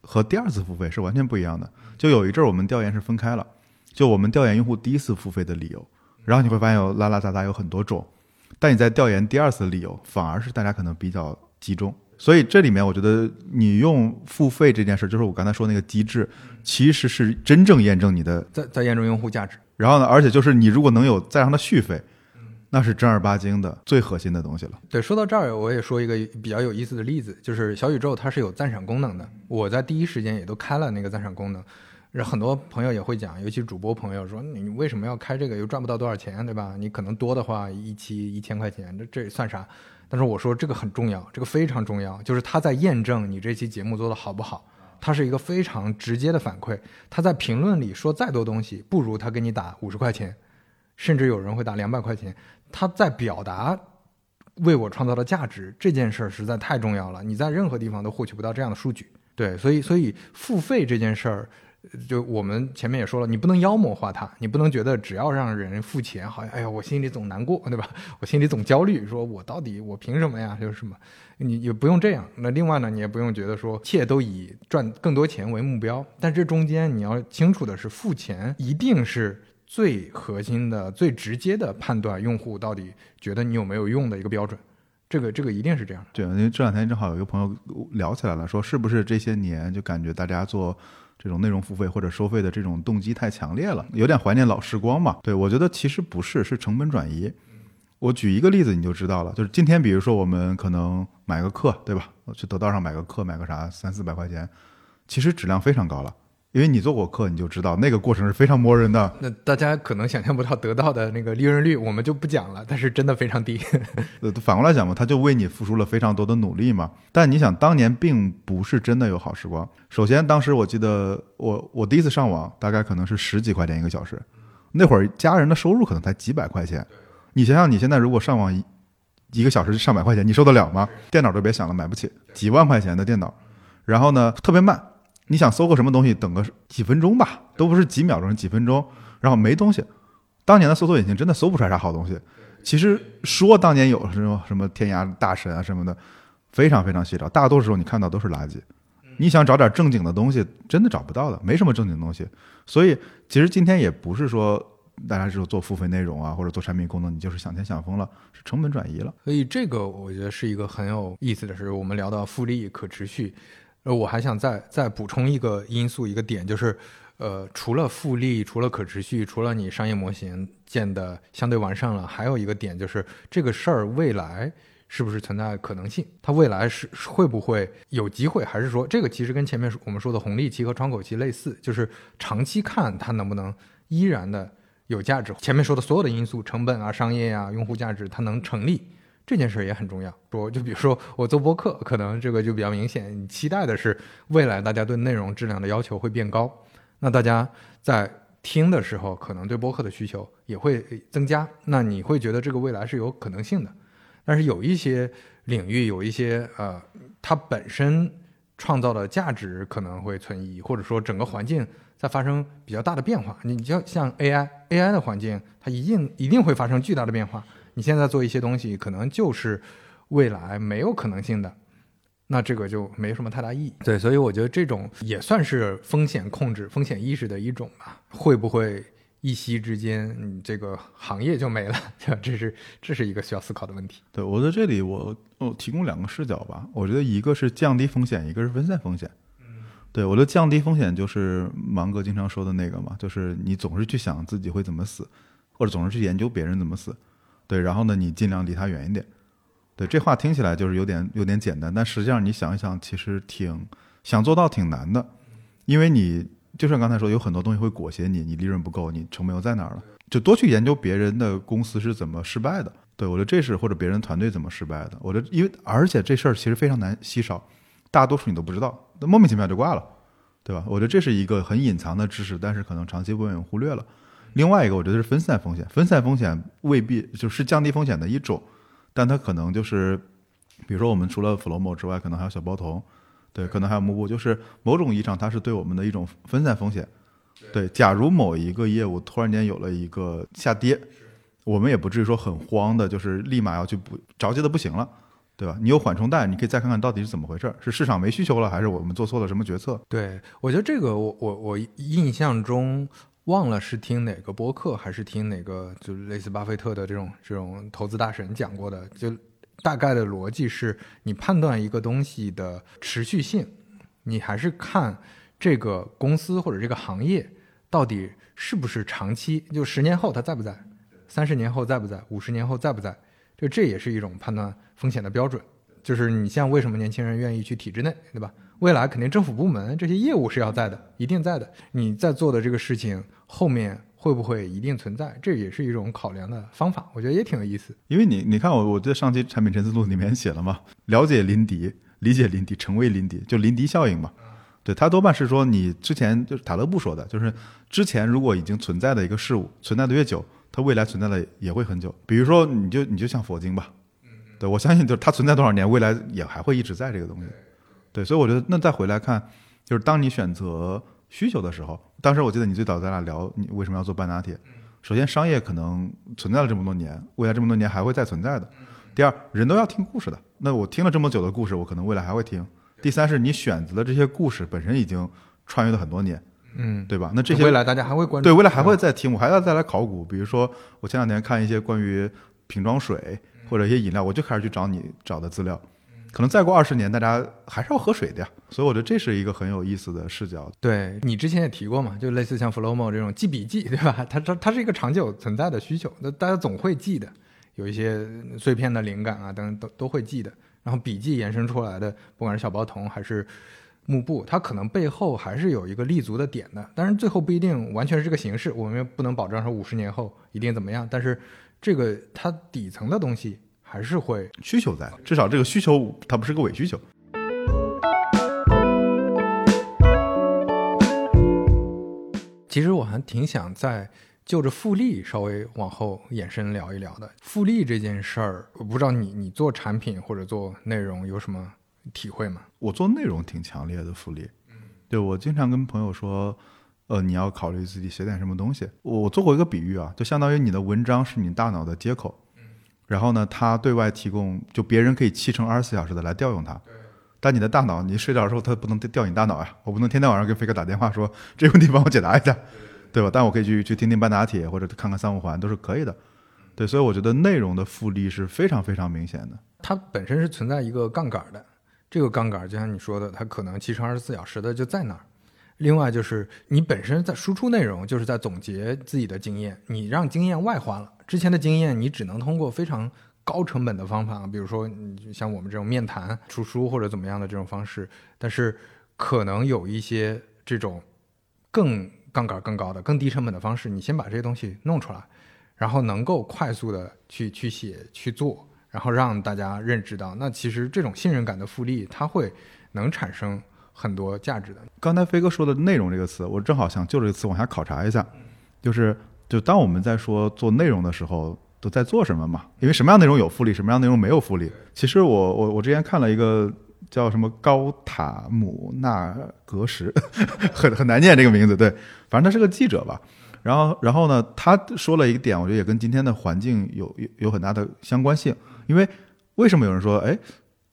和第二次付费是完全不一样的。就有一阵儿我们调研是分开了。就我们调研用户第一次付费的理由，然后你会发现有拉拉杂杂有很多种，但你在调研第二次的理由，反而是大家可能比较集中。所以这里面我觉得你用付费这件事，就是我刚才说那个机制，其实是真正验证你的在在验证用户价值。然后呢，而且就是你如果能有再让他续费，那是正儿八经的最核心的东西了。对，说到这儿，我也说一个比较有意思的例子，就是小宇宙它是有赞赏功能的，我在第一时间也都开了那个赞赏功能。很多朋友也会讲，尤其主播朋友说，你为什么要开这个？又赚不到多少钱，对吧？你可能多的话，一期一千块钱，这这算啥？但是我说这个很重要，这个非常重要，就是他在验证你这期节目做的好不好。它是一个非常直接的反馈。他在评论里说再多东西，不如他给你打五十块钱，甚至有人会打两百块钱。他在表达为我创造的价值这件事儿实在太重要了，你在任何地方都获取不到这样的数据。对，所以所以付费这件事儿。就我们前面也说了，你不能妖魔化它，你不能觉得只要让人付钱，好像哎呀，我心里总难过，对吧？我心里总焦虑，说我到底我凭什么呀？就是什么，你也不用这样。那另外呢，你也不用觉得说，一切都以赚更多钱为目标。但这中间你要清楚的是，付钱一定是最核心的、最直接的判断用户到底觉得你有没有用的一个标准。这个这个一定是这样。对，因为这两天正好有一个朋友聊起来了，说是不是这些年就感觉大家做。这种内容付费或者收费的这种动机太强烈了，有点怀念老时光嘛？对我觉得其实不是，是成本转移。我举一个例子你就知道了，就是今天比如说我们可能买个课，对吧？我去得道上买个课，买个啥三四百块钱，其实质量非常高了。因为你做过课，你就知道那个过程是非常磨人的。那大家可能想象不到得到的那个利润率，我们就不讲了。但是真的非常低。呃，反过来讲嘛，他就为你付出了非常多的努力嘛。但你想，当年并不是真的有好时光。首先，当时我记得我我第一次上网，大概可能是十几块钱一个小时。那会儿家人的收入可能才几百块钱。你想想，你现在如果上网一一个小时上百块钱，你受得了吗？电脑都别想了，买不起。几万块钱的电脑，然后呢，特别慢。你想搜个什么东西，等个几分钟吧，都不是几秒钟，几分钟，然后没东西。当年的搜索引擎真的搜不出来啥好东西。其实说当年有什么什么天涯大神啊什么的，非常非常稀少，大多数时候你看到都是垃圾。你想找点正经的东西，真的找不到的，没什么正经东西。所以其实今天也不是说大家只有做付费内容啊，或者做产品功能，你就是想钱想疯了，是成本转移了。所以这个我觉得是一个很有意思的事，我们聊到复利可持续。呃，我还想再再补充一个因素，一个点就是，呃，除了复利，除了可持续，除了你商业模型建的相对完善了，还有一个点就是这个事儿未来是不是存在可能性？它未来是会不会有机会？还是说这个其实跟前面我们说的红利期和窗口期类似，就是长期看它能不能依然的有价值？前面说的所有的因素，成本啊、商业啊、用户价值，它能成立？这件事也很重要。说，就比如说我做播客，可能这个就比较明显。你期待的是未来大家对内容质量的要求会变高，那大家在听的时候，可能对播客的需求也会增加。那你会觉得这个未来是有可能性的。但是有一些领域，有一些呃，它本身创造的价值可能会存疑，或者说整个环境在发生比较大的变化。你就像 AI，AI 的环境，它一定一定会发生巨大的变化。你现在做一些东西，可能就是未来没有可能性的，那这个就没什么太大意义。对，所以我觉得这种也算是风险控制、风险意识的一种吧。会不会一夕之间，你这个行业就没了？这是这是一个需要思考的问题。对，我在这里我我提供两个视角吧。我觉得一个是降低风险，一个是分散风险。嗯，对，我觉得降低风险就是芒哥经常说的那个嘛，就是你总是去想自己会怎么死，或者总是去研究别人怎么死。对，然后呢，你尽量离他远一点。对，这话听起来就是有点有点简单，但实际上你想一想，其实挺想做到挺难的，因为你就像刚才说，有很多东西会裹挟你，你利润不够，你成本又在哪儿了？就多去研究别人的公司是怎么失败的。对我觉得这是或者别人团队怎么失败的。我觉得，因为而且这事儿其实非常难稀少，大多数你都不知道，那莫名其妙就挂了，对吧？我觉得这是一个很隐藏的知识，但是可能长期被人忽略了。另外一个，我觉得是分散风险。分散风险未必就是降低风险的一种，但它可能就是，比如说我们除了 Flomo 之外，可能还有小包头，对，可能还有幕布，就是某种意义上它是对我们的一种分散风险。对，假如某一个业务突然间有了一个下跌，我们也不至于说很慌的，就是立马要去补，着急的不行了，对吧？你有缓冲带，你可以再看看到底是怎么回事儿，是市场没需求了，还是我们做错了什么决策？对，我觉得这个我我我印象中。忘了是听哪个播客，还是听哪个，就类似巴菲特的这种这种投资大神讲过的，就大概的逻辑是，你判断一个东西的持续性，你还是看这个公司或者这个行业到底是不是长期，就十年后它在不在，三十年后在不在？五十年后在不在？就这也是一种判断风险的标准。就是你像为什么年轻人愿意去体制内，对吧？未来肯定政府部门这些业务是要在的，一定在的。你在做的这个事情后面会不会一定存在？这也是一种考量的方法，我觉得也挺有意思。因为你你看我我在上期产品陈思路里面写了嘛，了解林迪，理解林迪，成为林迪，就林迪效应嘛。对，它多半是说你之前就是塔勒布说的，就是之前如果已经存在的一个事物，存在的越久，它未来存在的也会很久。比如说，你就你就像佛经吧，对我相信，就是它存在多少年，未来也还会一直在这个东西。对，所以我觉得那再回来看，就是当你选择需求的时候，当时我记得你最早咱俩聊你为什么要做半拿铁，首先商业可能存在了这么多年，未来这么多年还会再存在的。第二，人都要听故事的，那我听了这么久的故事，我可能未来还会听。第三是你选择的这些故事本身已经穿越了很多年，嗯，对吧？那这些未来大家还会关注，对未来还会再听，我还要再来考古。比如说，我前两天看一些关于瓶装水或者一些饮料，我就开始去找你找的资料。可能再过二十年，大家还是要喝水的呀。所以我觉得这是一个很有意思的视角。对你之前也提过嘛，就类似像 Flowmo 这种记笔记，对吧？它它它是一个长久存在的需求，那大家总会记的，有一些碎片的灵感啊等等都都会记的。然后笔记延伸出来的，不管是小包童还是幕布，它可能背后还是有一个立足的点的。当然，最后不一定完全是这个形式，我们也不能保证说五十年后一定怎么样。但是，这个它底层的东西还是会需求在，至少这个需求它不是个伪需求。其实我还挺想再。就着复利稍微往后延伸聊一聊的复利这件事儿，我不知道你你做产品或者做内容有什么体会吗？我做内容挺强烈的复利，嗯，对我经常跟朋友说，呃，你要考虑自己写点什么东西。我做过一个比喻啊，就相当于你的文章是你大脑的接口，嗯，然后呢，它对外提供，就别人可以七乘二十四小时的来调用它，对，但你的大脑，你睡着的时候它不能调你大脑呀，我不能天天晚上给飞哥打电话说这个问题帮我解答一下。对吧？但我可以去去听听半打铁，或者看看三五环，都是可以的。对，所以我觉得内容的复利是非常非常明显的。它本身是存在一个杠杆的，这个杠杆就像你说的，它可能七乘二十四小时的就在那儿。另外就是你本身在输出内容，就是在总结自己的经验，你让经验外化了。之前的经验你只能通过非常高成本的方法，比如说像我们这种面谈、出书或者怎么样的这种方式，但是可能有一些这种更。杠杆更高的、更低成本的方式，你先把这些东西弄出来，然后能够快速的去去写、去做，然后让大家认知到，那其实这种信任感的复利，它会能产生很多价值的。刚才飞哥说的内容这个词，我正好想就这个词往下考察一下，就是就当我们在说做内容的时候，都在做什么嘛？因为什么样内容有复利，什么样内容没有复利？其实我我我之前看了一个。叫什么高塔姆纳格什，很很难念这个名字。对，反正他是个记者吧。然后，然后呢，他说了一个点，我觉得也跟今天的环境有有有很大的相关性。因为为什么有人说，哎，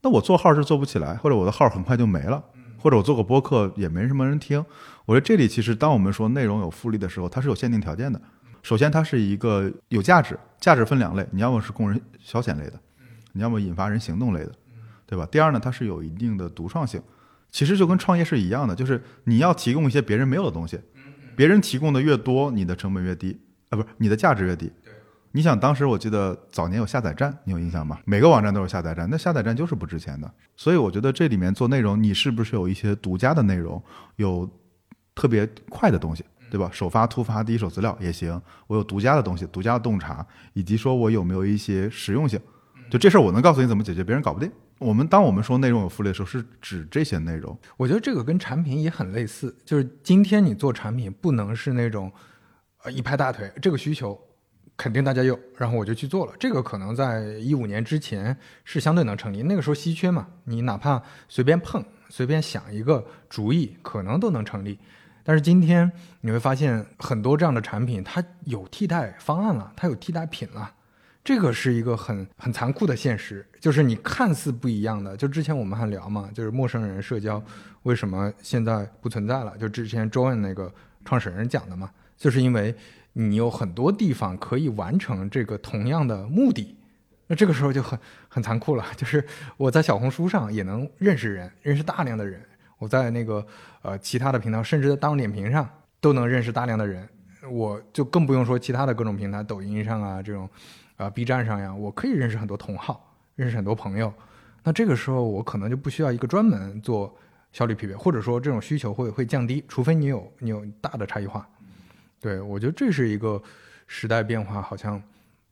那我做号是做不起来，或者我的号很快就没了，或者我做个播客也没什么人听？我觉得这里其实，当我们说内容有复利的时候，它是有限定条件的。首先，它是一个有价值，价值分两类，你要么是供人消遣类的，你要么引发人行动类的。对吧？第二呢，它是有一定的独创性，其实就跟创业是一样的，就是你要提供一些别人没有的东西，别人提供的越多，你的成本越低，啊，不是你的价值越低。你想当时我记得早年有下载站，你有印象吗？每个网站都有下载站，那下载站就是不值钱的。所以我觉得这里面做内容，你是不是有一些独家的内容，有特别快的东西，对吧？首发、突发、第一手资料也行。我有独家的东西，独家的洞察，以及说我有没有一些实用性，就这事儿我能告诉你怎么解决，别人搞不定。我们当我们说内容有复利的时候，是指这些内容。我觉得这个跟产品也很类似，就是今天你做产品不能是那种，呃，一拍大腿，这个需求肯定大家有，然后我就去做了。这个可能在一五年之前是相对能成立，那个时候稀缺嘛，你哪怕随便碰、随便想一个主意，可能都能成立。但是今天你会发现，很多这样的产品，它有替代方案了，它有替代品了。这个是一个很很残酷的现实，就是你看似不一样的，就之前我们还聊嘛，就是陌生人社交为什么现在不存在了？就之前 Joan 那个创始人讲的嘛，就是因为你有很多地方可以完成这个同样的目的，那这个时候就很很残酷了。就是我在小红书上也能认识人，认识大量的人；我在那个呃其他的频道，甚至在大众点评上都能认识大量的人。我就更不用说其他的各种平台，抖音上啊这种，啊 B 站上呀，我可以认识很多同好，认识很多朋友。那这个时候我可能就不需要一个专门做效率匹配，或者说这种需求会会降低，除非你有你有大的差异化。对我觉得这是一个时代变化好像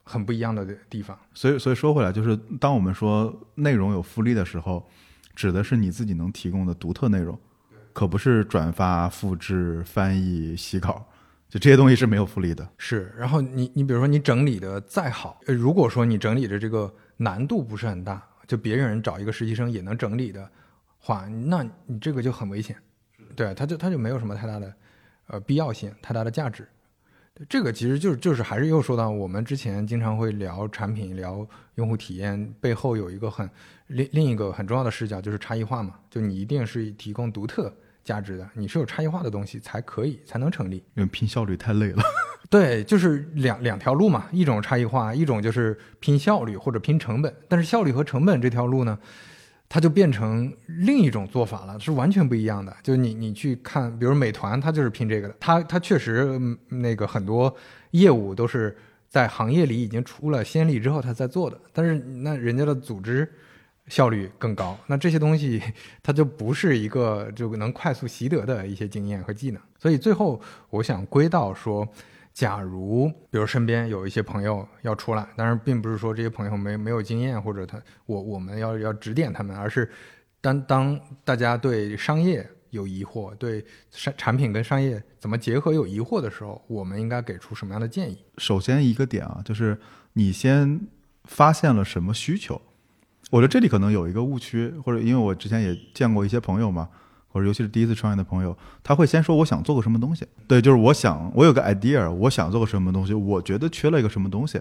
很不一样的地方。所以，所以说回来，就是当我们说内容有复利的时候，指的是你自己能提供的独特内容，可不是转发、复制、翻译、洗稿，就这些东西是没有复利的。是，然后你你比如说你整理的再好，呃如果说你整理的这个难度不是很大，就别人找一个实习生也能整理的话，那你这个就很危险。对，他就他就没有什么太大的呃必要性，太大的价值。这个其实就是就是还是又说到我们之前经常会聊产品、聊用户体验背后有一个很另另一个很重要的视角，就是差异化嘛。就你一定是提供独特价值的，你是有差异化的东西才可以才能成立。因为拼效率太累了。对，就是两两条路嘛，一种差异化，一种就是拼效率或者拼成本。但是效率和成本这条路呢，它就变成另一种做法了，是完全不一样的。就你你去看，比如美团，它就是拼这个的，它它确实那个很多业务都是在行业里已经出了先例之后它在做的，但是那人家的组织。效率更高，那这些东西 它就不是一个就能快速习得的一些经验和技能，所以最后我想归到说，假如比如身边有一些朋友要出来，当然并不是说这些朋友没没有经验或者他我我们要要指点他们，而是当当大家对商业有疑惑，对产产品跟商业怎么结合有疑惑的时候，我们应该给出什么样的建议？首先一个点啊，就是你先发现了什么需求。我觉得这里可能有一个误区，或者因为我之前也见过一些朋友嘛，或者尤其是第一次创业的朋友，他会先说我想做个什么东西，对，就是我想我有个 idea，我想做个什么东西，我觉得缺了一个什么东西。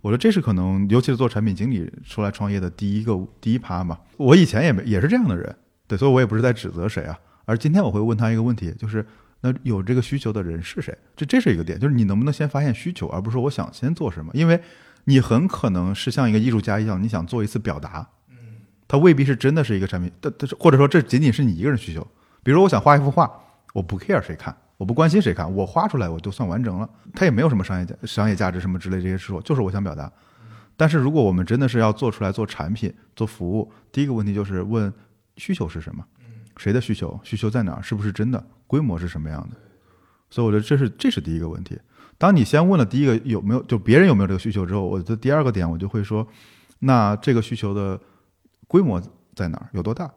我觉得这是可能，尤其是做产品经理出来创业的第一个第一趴嘛。我以前也没也是这样的人，对，所以我也不是在指责谁啊。而今天我会问他一个问题，就是那有这个需求的人是谁？这这是一个点，就是你能不能先发现需求，而不是说我想先做什么，因为。你很可能是像一个艺术家一样，你想做一次表达，它未必是真的是一个产品，但但是或者说这仅仅是你一个人需求。比如我想画一幅画，我不 care 谁看，我不关心谁看，我画出来我就算完成了，它也没有什么商业价商业价值什么之类这些说，就是我想表达。但是如果我们真的是要做出来做产品做服务，第一个问题就是问需求是什么，谁的需求，需求在哪儿，是不是真的，规模是什么样的？所以我觉得这是这是第一个问题。当你先问了第一个有没有，就别人有没有这个需求之后，我的第二个点我就会说，那这个需求的规模在哪儿，有多大？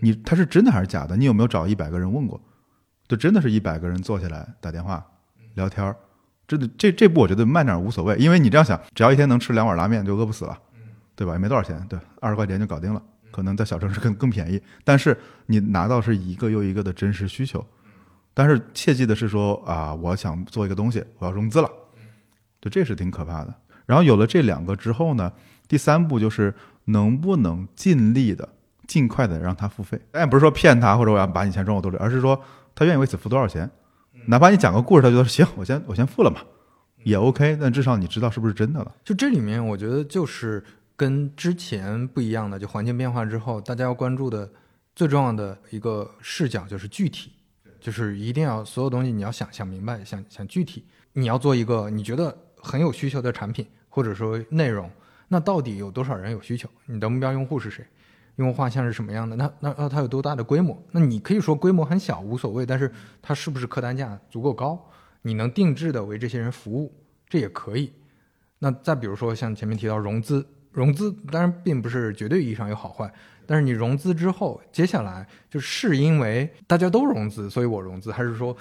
你他是真的还是假的？你有没有找一百个人问过？就真的是一百个人坐下来打电话聊天儿，真的这这步我觉得慢点无所谓，因为你这样想，只要一天能吃两碗拉面就饿不死了，对吧？也没多少钱，对，二十块钱就搞定了，可能在小城市更更便宜，但是你拿到是一个又一个的真实需求。但是切记的是说啊，我想做一个东西，我要融资了，就这是挺可怕的。然后有了这两个之后呢，第三步就是能不能尽力的、尽快的让他付费。但也不是说骗他或者我要把你钱装我兜里，而是说他愿意为此付多少钱，哪怕你讲个故事，他觉得行，我先我先付了嘛，也 OK。但至少你知道是不是真的了。就这里面，我觉得就是跟之前不一样的，就环境变化之后，大家要关注的最重要的一个视角就是具体。就是一定要所有东西你要想想明白，想想具体。你要做一个你觉得很有需求的产品，或者说内容，那到底有多少人有需求？你的目标用户是谁？用户画像是什么样的？那那那它有多大的规模？那你可以说规模很小无所谓，但是它是不是客单价足够高？你能定制的为这些人服务，这也可以。那再比如说像前面提到融资，融资当然并不是绝对意义上有好坏。但是你融资之后，接下来就是因为大家都融资，所以我融资，还是说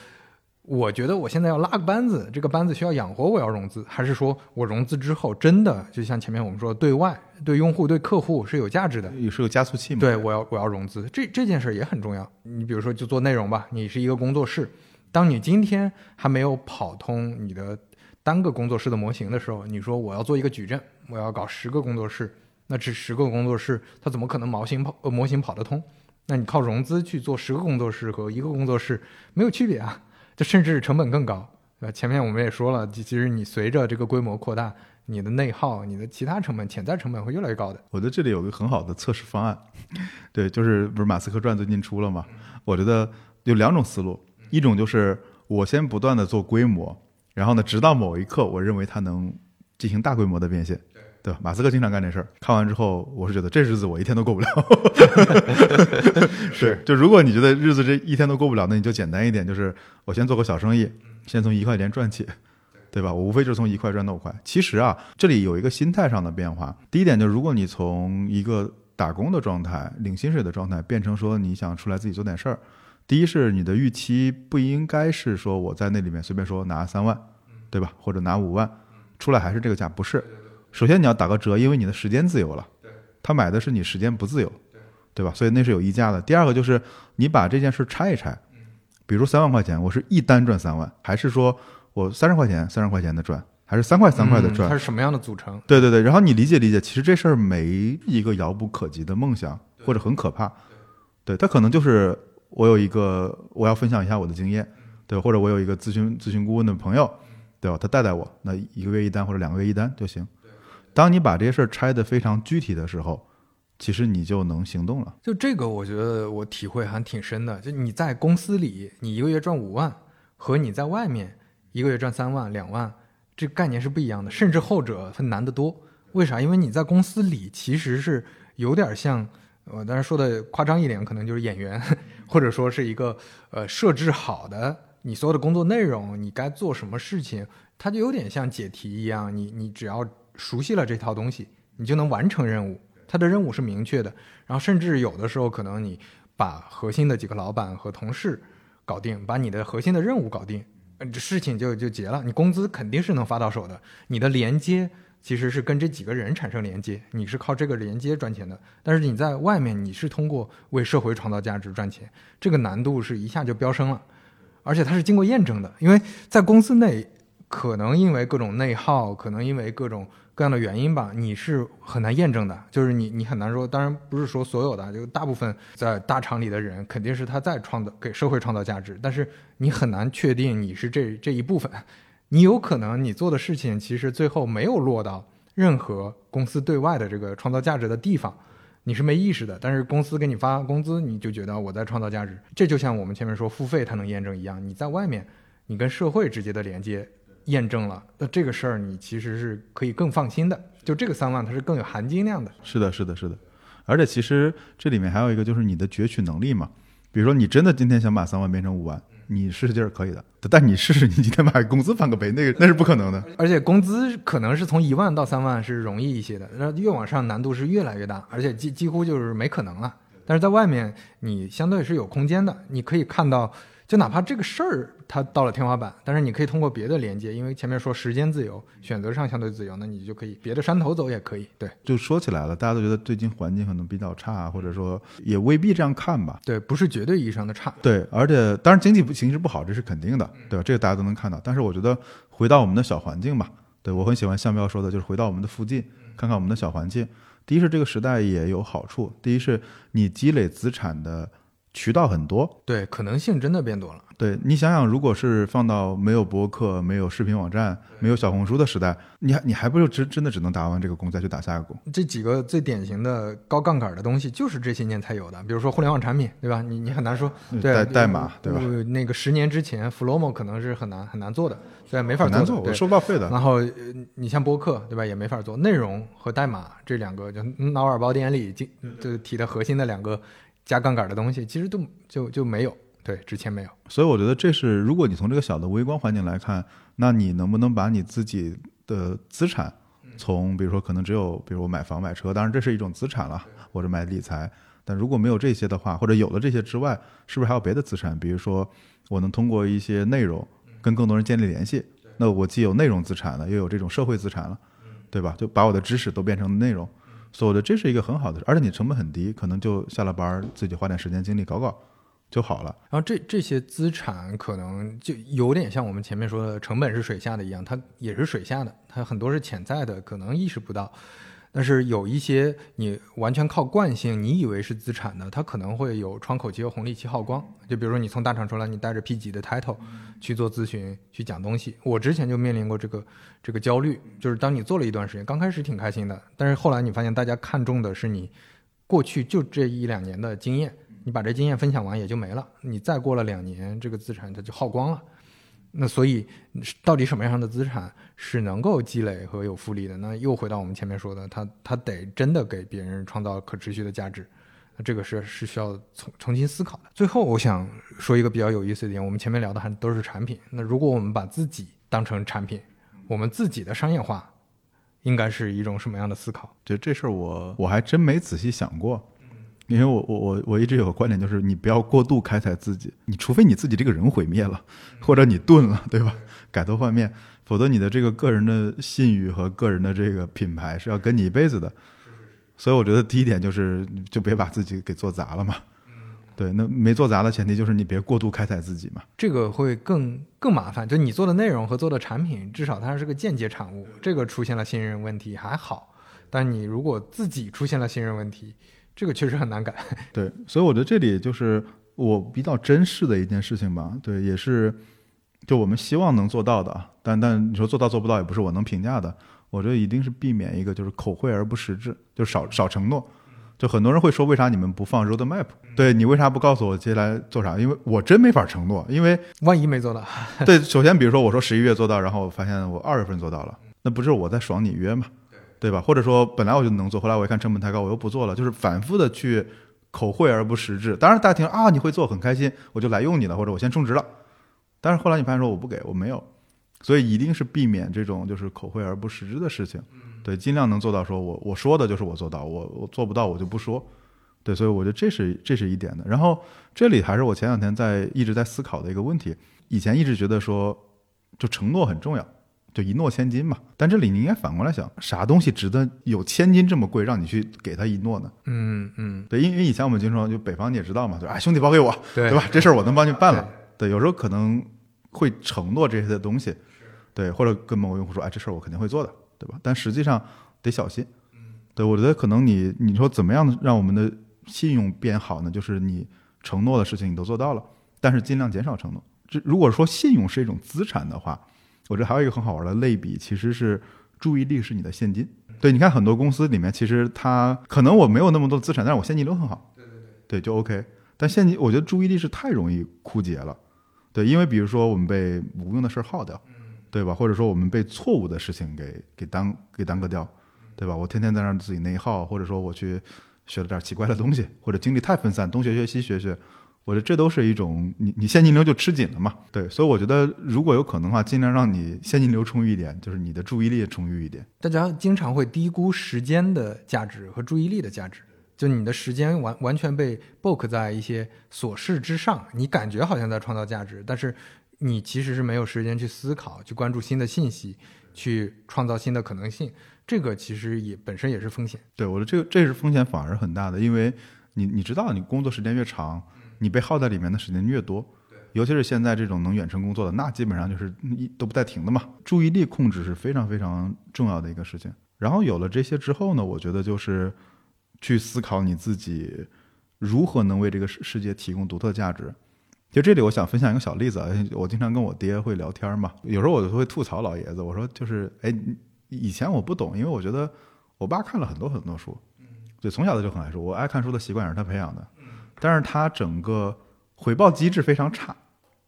我觉得我现在要拉个班子，这个班子需要养活，我要融资，还是说我融资之后真的就像前面我们说，对外对用户对客户是有价值的，也是有加速器嘛？对，我要我要融资，这这件事也很重要。你比如说就做内容吧，你是一个工作室，当你今天还没有跑通你的单个工作室的模型的时候，你说我要做一个矩阵，我要搞十个工作室。那这十个工作室，它怎么可能模型跑呃模型跑得通？那你靠融资去做十个工作室和一个工作室没有区别啊，这甚至成本更高。呃，前面我们也说了，其实你随着这个规模扩大，你的内耗、你的其他成本、潜在成本会越来越高的。我觉得这里有个很好的测试方案，对，就是不是马斯克传最近出了嘛？我觉得有两种思路，一种就是我先不断的做规模，然后呢，直到某一刻，我认为它能进行大规模的变现。对吧？马斯克经常干这事儿。看完之后，我是觉得这日子我一天都过不了。是，就如果你觉得日子这一天都过不了，那你就简单一点，就是我先做个小生意，先从一块钱赚起，对吧？我无非就是从一块赚到五块。其实啊，这里有一个心态上的变化。第一点就是，如果你从一个打工的状态、领薪水的状态，变成说你想出来自己做点事儿，第一是你的预期不应该是说我在那里面随便说拿三万，对吧？或者拿五万，出来还是这个价，不是。首先你要打个折，因为你的时间自由了。他买的是你时间不自由，对吧？所以那是有溢价的。第二个就是你把这件事拆一拆，比如三万块钱，我是一单赚三万，还是说我三十块钱三十块钱的赚，还是三块三块的赚？它是什么样的组成？对对对。然后你理解理解，其实这事儿没一个遥不可及的梦想，或者很可怕。对它可能就是我有一个我要分享一下我的经验，对，或者我有一个咨询咨询顾问的朋友，对吧？他带带我，那一个月一单或者两个月一单就行。当你把这些事儿拆得非常具体的时候，其实你就能行动了。就这个，我觉得我体会还挺深的。就你在公司里，你一个月赚五万，和你在外面一个月赚三万、两万，这概念是不一样的。甚至后者它难得多。为啥？因为你在公司里其实是有点像，我当然说的夸张一点，可能就是演员，或者说是一个呃设置好的你所有的工作内容，你该做什么事情，它就有点像解题一样，你你只要。熟悉了这套东西，你就能完成任务。他的任务是明确的，然后甚至有的时候可能你把核心的几个老板和同事搞定，把你的核心的任务搞定，这事情就就结了。你工资肯定是能发到手的。你的连接其实是跟这几个人产生连接，你是靠这个连接赚钱的。但是你在外面，你是通过为社会创造价值赚钱，这个难度是一下就飙升了，而且它是经过验证的，因为在公司内可能因为各种内耗，可能因为各种。各样的原因吧，你是很难验证的，就是你你很难说。当然不是说所有的，就大部分在大厂里的人，肯定是他在创造给社会创造价值，但是你很难确定你是这这一部分。你有可能你做的事情其实最后没有落到任何公司对外的这个创造价值的地方，你是没意识的。但是公司给你发工资，你就觉得我在创造价值。这就像我们前面说付费它能验证一样，你在外面你跟社会直接的连接。验证了，那这个事儿你其实是可以更放心的。就这个三万，它是更有含金量的。是的，是的，是的。而且其实这里面还有一个，就是你的攫取能力嘛。比如说，你真的今天想把三万变成五万，你试试劲儿可以的。但你试试，你今天把工资翻个倍，那个 那是不可能的。而且工资可能是从一万到三万是容易一些的，那越往上难度是越来越大，而且几几乎就是没可能了。但是在外面，你相对是有空间的，你可以看到。就哪怕这个事儿它到了天花板，但是你可以通过别的连接，因为前面说时间自由，选择上相对自由，那你就可以别的山头走也可以。对，就说起来了，大家都觉得最近环境可能比较差，或者说也未必这样看吧。对，不是绝对意义上的差。对，而且当然经济形势不好，这是肯定的，对吧？这个大家都能看到。但是我觉得回到我们的小环境吧，对我很喜欢向彪说的，就是回到我们的附近，看看我们的小环境。第一是这个时代也有好处，第一是你积累资产的。渠道很多，对，可能性真的变多了。对你想想，如果是放到没有博客、没有视频网站、没有小红书的时代，你还你还不就真真的只能打完这个工再去打下一个工？这几个最典型的高杠杆的东西，就是这些年才有的。比如说互联网产品，对吧？你你很难说，对代码，对吧？那个十年之前，Flomo 可能是很难很难做的，对，没法做，我收不到费的。然后你像播客，对吧？也没法做。内容和代码这两个，就脑尔宝典里就就提的核心的两个。加杠杆的东西其实都就就没有，对，之前没有。所以我觉得这是，如果你从这个小的微观环境来看，那你能不能把你自己的资产，从比如说可能只有，比如我买房买车，当然这是一种资产了，或者买理财。但如果没有这些的话，或者有了这些之外，是不是还有别的资产？比如说我能通过一些内容跟更多人建立联系，那我既有内容资产了，又有这种社会资产了，对吧？就把我的知识都变成内容。所以的这是一个很好的，而且你成本很低，可能就下了班儿自己花点时间精力搞搞就好了。然后这这些资产可能就有点像我们前面说的成本是水下的一样，它也是水下的，它很多是潜在的，可能意识不到。但是有一些你完全靠惯性，你以为是资产的，它可能会有窗口期和红利期耗光。就比如说你从大厂出来，你带着 P 级的 title 去做咨询、去讲东西，我之前就面临过这个这个焦虑。就是当你做了一段时间，刚开始挺开心的，但是后来你发现大家看重的是你过去就这一两年的经验，你把这经验分享完也就没了。你再过了两年，这个资产它就耗光了。那所以，到底什么样的资产是能够积累和有复利的？那又回到我们前面说的，它它得真的给别人创造可持续的价值，那这个是是需要重重新思考的。最后，我想说一个比较有意思的点，我们前面聊的还都是产品，那如果我们把自己当成产品，我们自己的商业化应该是一种什么样的思考？就这事儿，我我还真没仔细想过。因为我我我我一直有个观点，就是你不要过度开采自己，你除非你自己这个人毁灭了，或者你钝了，对吧？改头换面，否则你的这个个人的信誉和个人的这个品牌是要跟你一辈子的。所以我觉得第一点就是，就别把自己给做砸了嘛。对，那没做砸的前提就是你别过度开采自己嘛。这个会更更麻烦，就你做的内容和做的产品，至少它是个间接产物，这个出现了信任问题还好，但你如果自己出现了信任问题。这个确实很难改，对，所以我觉得这里就是我比较珍视的一件事情吧，对，也是就我们希望能做到的，但但你说做到做不到也不是我能评价的，我觉得一定是避免一个就是口惠而不实质，就少少承诺，就很多人会说为啥你们不放 road map？对你为啥不告诉我接下来做啥？因为我真没法承诺，因为万一没做到，对，首先比如说我说十一月做到，然后我发现我二月份做到了，那不是我在爽你约吗？对吧？或者说本来我就能做，后来我一看成本太高，我又不做了，就是反复的去口惠而不实质。当然大家听啊，你会做很开心，我就来用你了，或者我先充值了。但是后来你发现说我不给，我没有，所以一定是避免这种就是口惠而不实质的事情。对，尽量能做到说我我说的就是我做到，我我做不到我就不说。对，所以我觉得这是这是一点的。然后这里还是我前两天在一直在思考的一个问题，以前一直觉得说就承诺很重要。就一诺千金嘛，但这里你应该反过来想，啥东西值得有千金这么贵，让你去给他一诺呢？嗯嗯，对，因为以前我们经常就北方你也知道嘛，就啊兄弟包给我，对吧？这事儿我能帮你办了。对，有时候可能会承诺这些的东西，对，或者跟某个用户说，哎，这事儿我肯定会做的，对吧？但实际上得小心。对，我觉得可能你你说怎么样让我们的信用变好呢？就是你承诺的事情你都做到了，但是尽量减少承诺。这如果说信用是一种资产的话。我这还有一个很好玩的类比，其实是注意力是你的现金。对，你看很多公司里面，其实它可能我没有那么多资产，但是我现金流很好。对对对，对就 OK。但现金，我觉得注意力是太容易枯竭了。对，因为比如说我们被无用的事儿耗掉，对吧？或者说我们被错误的事情给给耽给耽搁掉，对吧？我天天在那自己内耗，或者说我去学了点奇怪的东西，或者精力太分散，东学学西学学。我觉得这都是一种你你现金流就吃紧了嘛，对，所以我觉得如果有可能的话，尽量让你现金流充裕一点，就是你的注意力充裕一点。大家经常会低估时间的价值和注意力的价值，就你的时间完完全被 book 在一些琐事之上，你感觉好像在创造价值，但是你其实是没有时间去思考、去关注新的信息、去创造新的可能性，这个其实也本身也是风险。对，我觉得这个这是风险反而很大的，因为你你知道，你工作时间越长。你被耗在里面的时间越多，尤其是现在这种能远程工作的，那基本上就是一都不带停的嘛。注意力控制是非常非常重要的一个事情。然后有了这些之后呢，我觉得就是去思考你自己如何能为这个世世界提供独特价值。就这里，我想分享一个小例子。我经常跟我爹会聊天嘛，有时候我就会吐槽老爷子，我说就是，哎，以前我不懂，因为我觉得我爸看了很多很多书，对，从小他就很爱书，我爱看书的习惯也是他培养的。但是他整个回报机制非常差，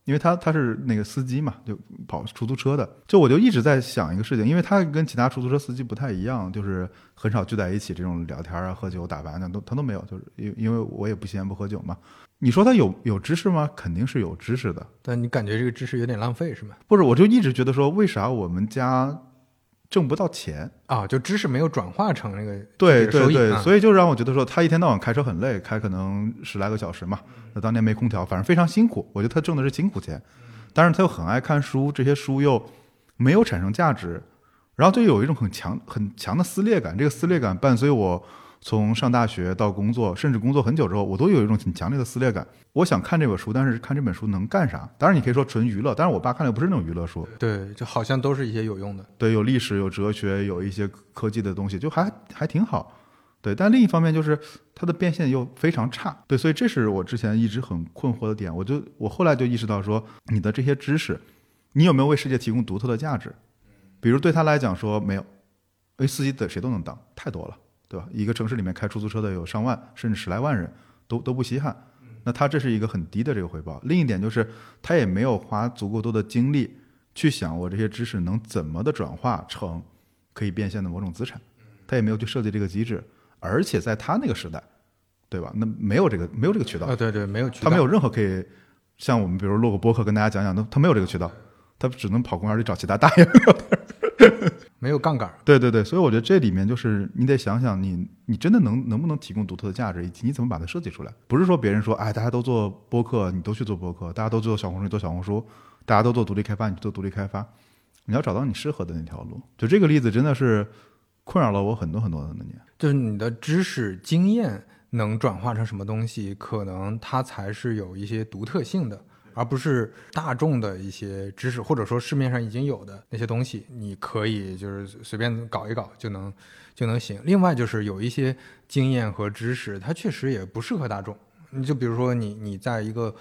因为他他是那个司机嘛，就跑出租车的。就我就一直在想一个事情，因为他跟其他出租车司机不太一样，就是很少聚在一起这种聊天啊、喝酒打牌的都他都没有，就是因因为我也不吸烟不喝酒嘛。你说他有有知识吗？肯定是有知识的。但你感觉这个知识有点浪费是吗？不是，我就一直觉得说，为啥我们家？挣不到钱啊，就知识没有转化成那个对对对，所以就让我觉得说他一天到晚开车很累，开可能十来个小时嘛。那当年没空调，反正非常辛苦。我觉得他挣的是辛苦钱，但是他又很爱看书，这些书又没有产生价值，然后就有一种很强很强的撕裂感。这个撕裂感伴随我。从上大学到工作，甚至工作很久之后，我都有一种很强烈的撕裂感。我想看这本书，但是看这本书能干啥？当然，你可以说纯娱乐，但是我爸看的不是那种娱乐书。对，就好像都是一些有用的。对，有历史，有哲学，有一些科技的东西，就还还挺好。对，但另一方面就是它的变现又非常差。对，所以这是我之前一直很困惑的点。我就我后来就意识到说，你的这些知识，你有没有为世界提供独特的价值？比如对他来讲说没有，因为司机的谁都能当，太多了。对吧？一个城市里面开出租车的有上万，甚至十来万人，都都不稀罕。那他这是一个很低的这个回报。另一点就是他也没有花足够多的精力去想我这些知识能怎么的转化成可以变现的某种资产，他也没有去设计这个机制，而且在他那个时代，对吧？那没有这个没有这个渠道啊，，对对，没有渠道，他没有任何可以像我们比如录个播客跟大家讲讲，他他没有这个渠道，他只能跑公园里找其他大爷。没有杠杆，对对对，所以我觉得这里面就是你得想想你，你真的能能不能提供独特的价值，以及你怎么把它设计出来。不是说别人说，哎，大家都做播客，你都去做播客；大家都做小红书，你做小红书；大家都做独立开发，你去做独立开发。你要找到你适合的那条路。就这个例子真的是困扰了我很多很多的年。就是你的知识经验能转化成什么东西，可能它才是有一些独特性的，而不是大众的一些知识，或者说市面上已经有的那些东西，你可以就是随便搞一搞就能就能行。另外就是有一些经验和知识，它确实也不适合大众。你就比如说你你在一个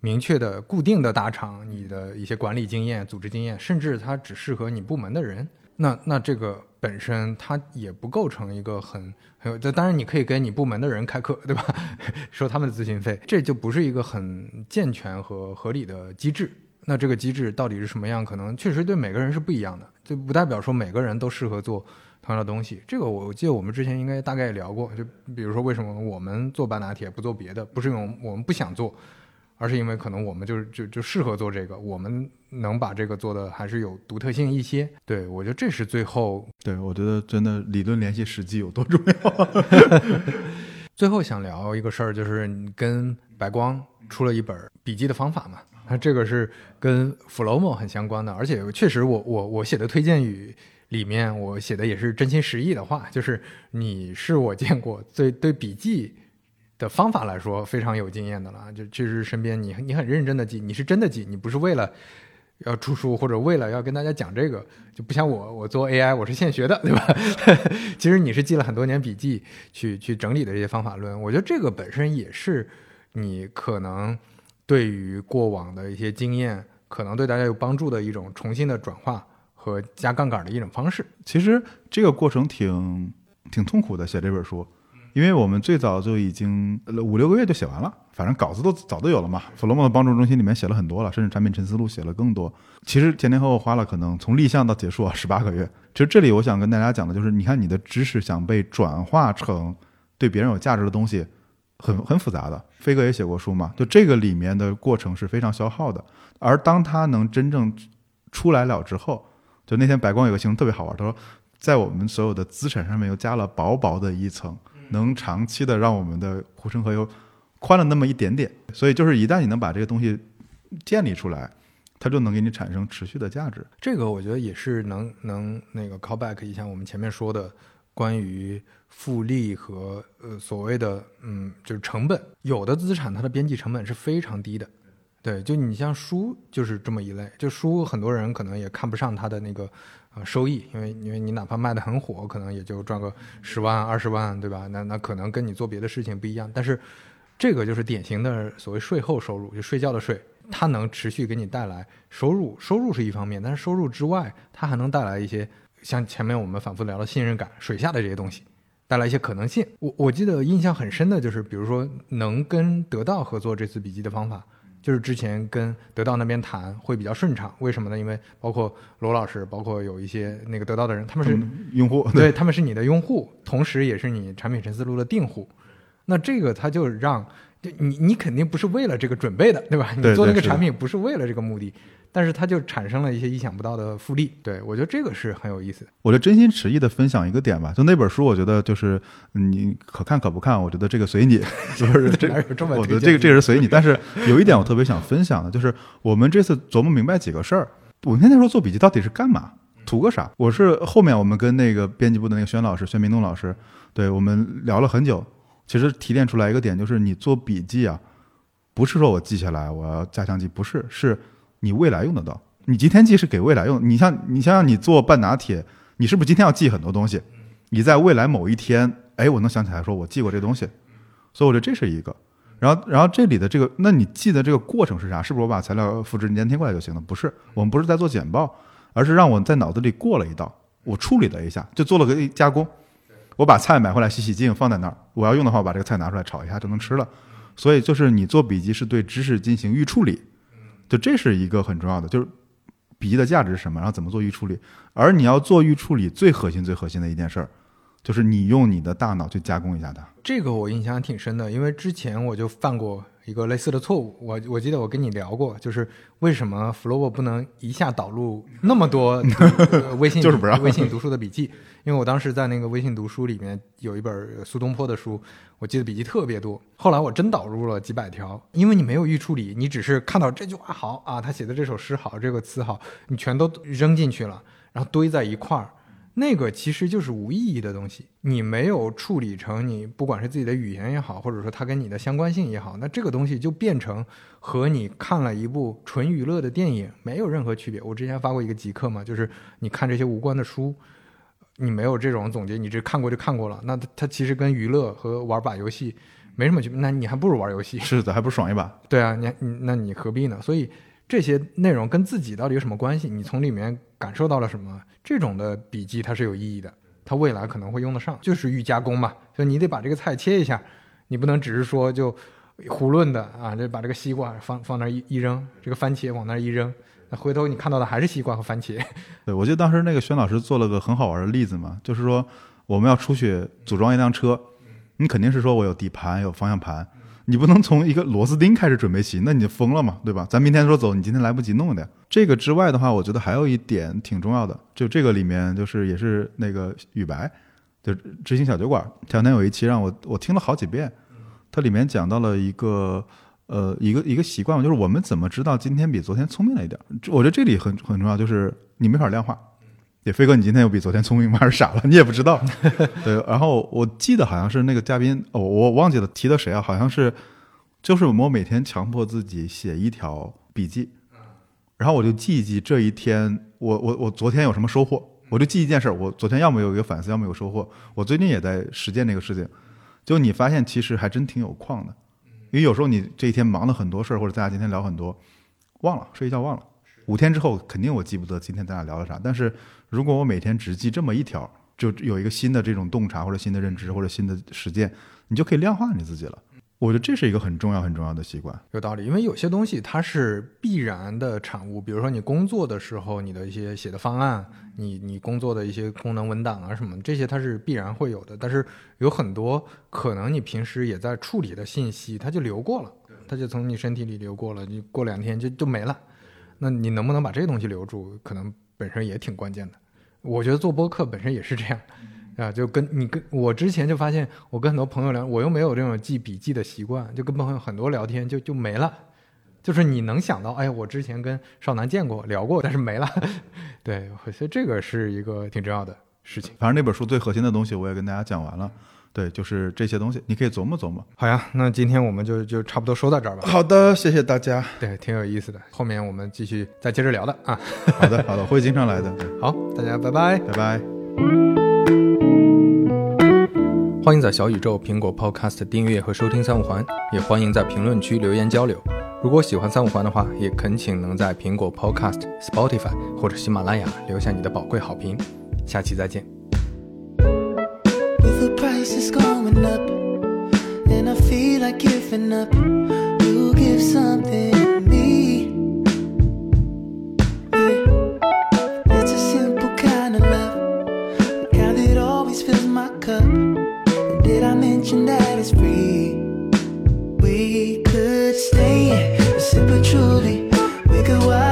明确的固定的大厂，你的一些管理经验、组织经验，甚至它只适合你部门的人，那那这个本身它也不构成一个很很有，当然你可以跟你部门的人开课，对吧？收他们的咨询费，这就不是一个很健全和合理的机制。那这个机制到底是什么样？可能确实对每个人是不一样的，就不代表说每个人都适合做同样的东西。这个我记得我们之前应该大概也聊过，就比如说为什么我们做半拿铁不做别的，不是因为我们不想做，而是因为可能我们就是就就适合做这个，我们能把这个做的还是有独特性一些。对我觉得这是最后对我觉得真的理论联系实际有多重要。最后想聊一个事儿，就是你跟白光出了一本笔记的方法嘛，那这个是跟 Flomo 很相关的，而且确实我我我写的推荐语里面，我写的也是真心实意的话，就是你是我见过最对笔记的方法来说非常有经验的了，就确实身边你你很认真的记，你是真的记，你不是为了。要出书或者为了要跟大家讲这个，就不像我，我做 AI 我是现学的，对吧？其实你是记了很多年笔记去去整理的这些方法论，我觉得这个本身也是你可能对于过往的一些经验，可能对大家有帮助的一种重新的转化和加杠杆的一种方式。其实这个过程挺挺痛苦的，写这本书，因为我们最早就已经五六个月就写完了，反正稿子都早都有了嘛。弗洛莫的帮助中心里面写了很多了，甚至产品沉思录写了更多。其实前前后后花了可能从立项到结束啊十八个月。其实这里我想跟大家讲的就是，你看你的知识想被转化成对别人有价值的东西，很很复杂的。飞哥也写过书嘛，就这个里面的过程是非常消耗的。而当他能真正出来了之后，就那天白光有个形容特别好玩，他说。在我们所有的资产上面又加了薄薄的一层，能长期的让我们的护城河又宽了那么一点点。所以就是一旦你能把这个东西建立出来，它就能给你产生持续的价值。这个我觉得也是能能那个 callback 一下我们前面说的关于复利和呃所谓的嗯就是成本，有的资产它的边际成本是非常低的。对，就你像书就是这么一类，就书很多人可能也看不上它的那个呃收益，因为因为你哪怕卖的很火，可能也就赚个十万二十万，对吧？那那可能跟你做别的事情不一样，但是这个就是典型的所谓税后收入，就睡觉的税，它能持续给你带来收入，收入是一方面，但是收入之外，它还能带来一些像前面我们反复聊的信任感、水下的这些东西。带来一些可能性。我我记得印象很深的就是，比如说能跟得到合作这次笔记的方法，就是之前跟得到那边谈会比较顺畅。为什么呢？因为包括罗老师，包括有一些那个得到的人，他们是用户，对他们是你的用户，同时也是你产品陈思路的订户。那这个他就让就你你肯定不是为了这个准备的，对吧？你做那个产品不是为了这个目的，但是它就产生了一些意想不到的复利。对我觉得这个是很有意思。我就真心实意的分享一个点吧，就那本书，我觉得就是嗯你可看可不看，我觉得这个随你，就是这哪有这么我觉得这个这个是随你。但是有一点我特别想分享的，就是我们这次琢磨明白几个事儿。我们现在说做笔记到底是干嘛，图个啥？我是后面我们跟那个编辑部的那个宣老师、宣明东老师，对我们聊了很久，其实提炼出来一个点，就是你做笔记啊，不是说我记下来我要加强记，不是，是你未来用得到。你今天记是给未来用，你像你想想你做半拿铁，你是不是今天要记很多东西？你在未来某一天，哎，我能想起来说我记过这东西，所以我觉得这是一个。然后，然后这里的这个，那你记的这个过程是啥？是不是我把材料复制粘贴过来就行了？不是，我们不是在做简报，而是让我在脑子里过了一道，我处理了一下，就做了个加工。我把菜买回来洗洗净放在那儿，我要用的话，我把这个菜拿出来炒一下就能吃了。所以就是你做笔记是对知识进行预处理，就这是一个很重要的，就是笔记的价值是什么，然后怎么做预处理。而你要做预处理，最核心、最核心的一件事儿，就是你用你的大脑去加工一下它。这个我印象挺深的，因为之前我就犯过一个类似的错误。我我记得我跟你聊过，就是为什么 Flow 不能一下导入那么多呃 微信就是不让微信读书的笔记？因为我当时在那个微信读书里面有一本苏东坡的书，我记得笔记特别多。后来我真导入了几百条，因为你没有预处理，你只是看到这句话好啊，他写的这首诗好，这个词好，你全都扔进去了，然后堆在一块儿。那个其实就是无意义的东西，你没有处理成你不管是自己的语言也好，或者说它跟你的相关性也好，那这个东西就变成和你看了一部纯娱乐的电影没有任何区别。我之前发过一个极客嘛，就是你看这些无关的书，你没有这种总结，你只看过就看过了，那它它其实跟娱乐和玩把游戏没什么区别，那你还不如玩游戏。是的，还不如爽一把。对啊，你你那你何必呢？所以这些内容跟自己到底有什么关系？你从里面感受到了什么？这种的笔记它是有意义的，它未来可能会用得上，就是预加工嘛。就你得把这个菜切一下，你不能只是说就胡论的啊，这把这个西瓜放放那儿一一扔，这个番茄往那儿一扔，那回头你看到的还是西瓜和番茄。对，我记得当时那个轩老师做了个很好玩的例子嘛，就是说我们要出去组装一辆车，你肯定是说我有底盘有方向盘，你不能从一个螺丝钉开始准备起，那你就疯了嘛，对吧？咱明天说走，你今天来不及弄的。这个之外的话，我觉得还有一点挺重要的，就这个里面就是也是那个雨白，就执行小酒馆，前两天有一期让我我听了好几遍，它里面讲到了一个。呃，一个一个习惯，就是我们怎么知道今天比昨天聪明了一点？我觉得这里很很重要，就是你没法量化。也飞哥，你今天又比昨天聪明吗？还是傻了？你也不知道。对，然后我记得好像是那个嘉宾，哦，我忘记了提的谁啊？好像是，就是我每天强迫自己写一条笔记，然后我就记一记这一天，我我我昨天有什么收获，我就记一件事儿。我昨天要么有一个反思，要么有收获。我最近也在实践这个事情，就你发现其实还真挺有矿的。因为有时候你这一天忙了很多事儿，或者咱俩今天聊很多，忘了睡一觉忘了，五天之后肯定我记不得今天咱俩聊了啥。但是如果我每天只记这么一条，就有一个新的这种洞察或者新的认知或者新的实践，你就可以量化你自己了。我觉得这是一个很重要很重要的习惯。有道理，因为有些东西它是必然的产物，比如说你工作的时候，你的一些写的方案，你你工作的一些功能文档啊什么，这些它是必然会有的。但是有很多可能你平时也在处理的信息，它就流过了，它就从你身体里流过了，你过两天就就没了。那你能不能把这些东西留住，可能本身也挺关键的。我觉得做播客本身也是这样。啊，就跟你跟我之前就发现，我跟很多朋友聊，我又没有这种记笔记的习惯，就跟朋友很多聊天就就没了，就是你能想到，哎，我之前跟少南见过聊过，但是没了。对，所以这个是一个挺重要的事情。反正那本书最核心的东西我也跟大家讲完了，对，就是这些东西，你可以琢磨琢磨。好呀，那今天我们就就差不多说到这儿吧。好的，谢谢大家。对，挺有意思的，后面我们继续再接着聊的啊。好的，好的，我会经常来的。好，大家拜拜。拜拜。欢迎在小宇宙、苹果 Podcast 订阅和收听三五环，也欢迎在评论区留言交流。如果喜欢三五环的话，也恳请能在苹果 Podcast、Spotify 或者喜马拉雅留下你的宝贵好评。下期再见。With the prices going up, and I feel like giving up. You give something to me. Yeah. It's a simple kind of love, the kind that always fills my cup. And did I mention that it's free? We could stay a truly. We could watch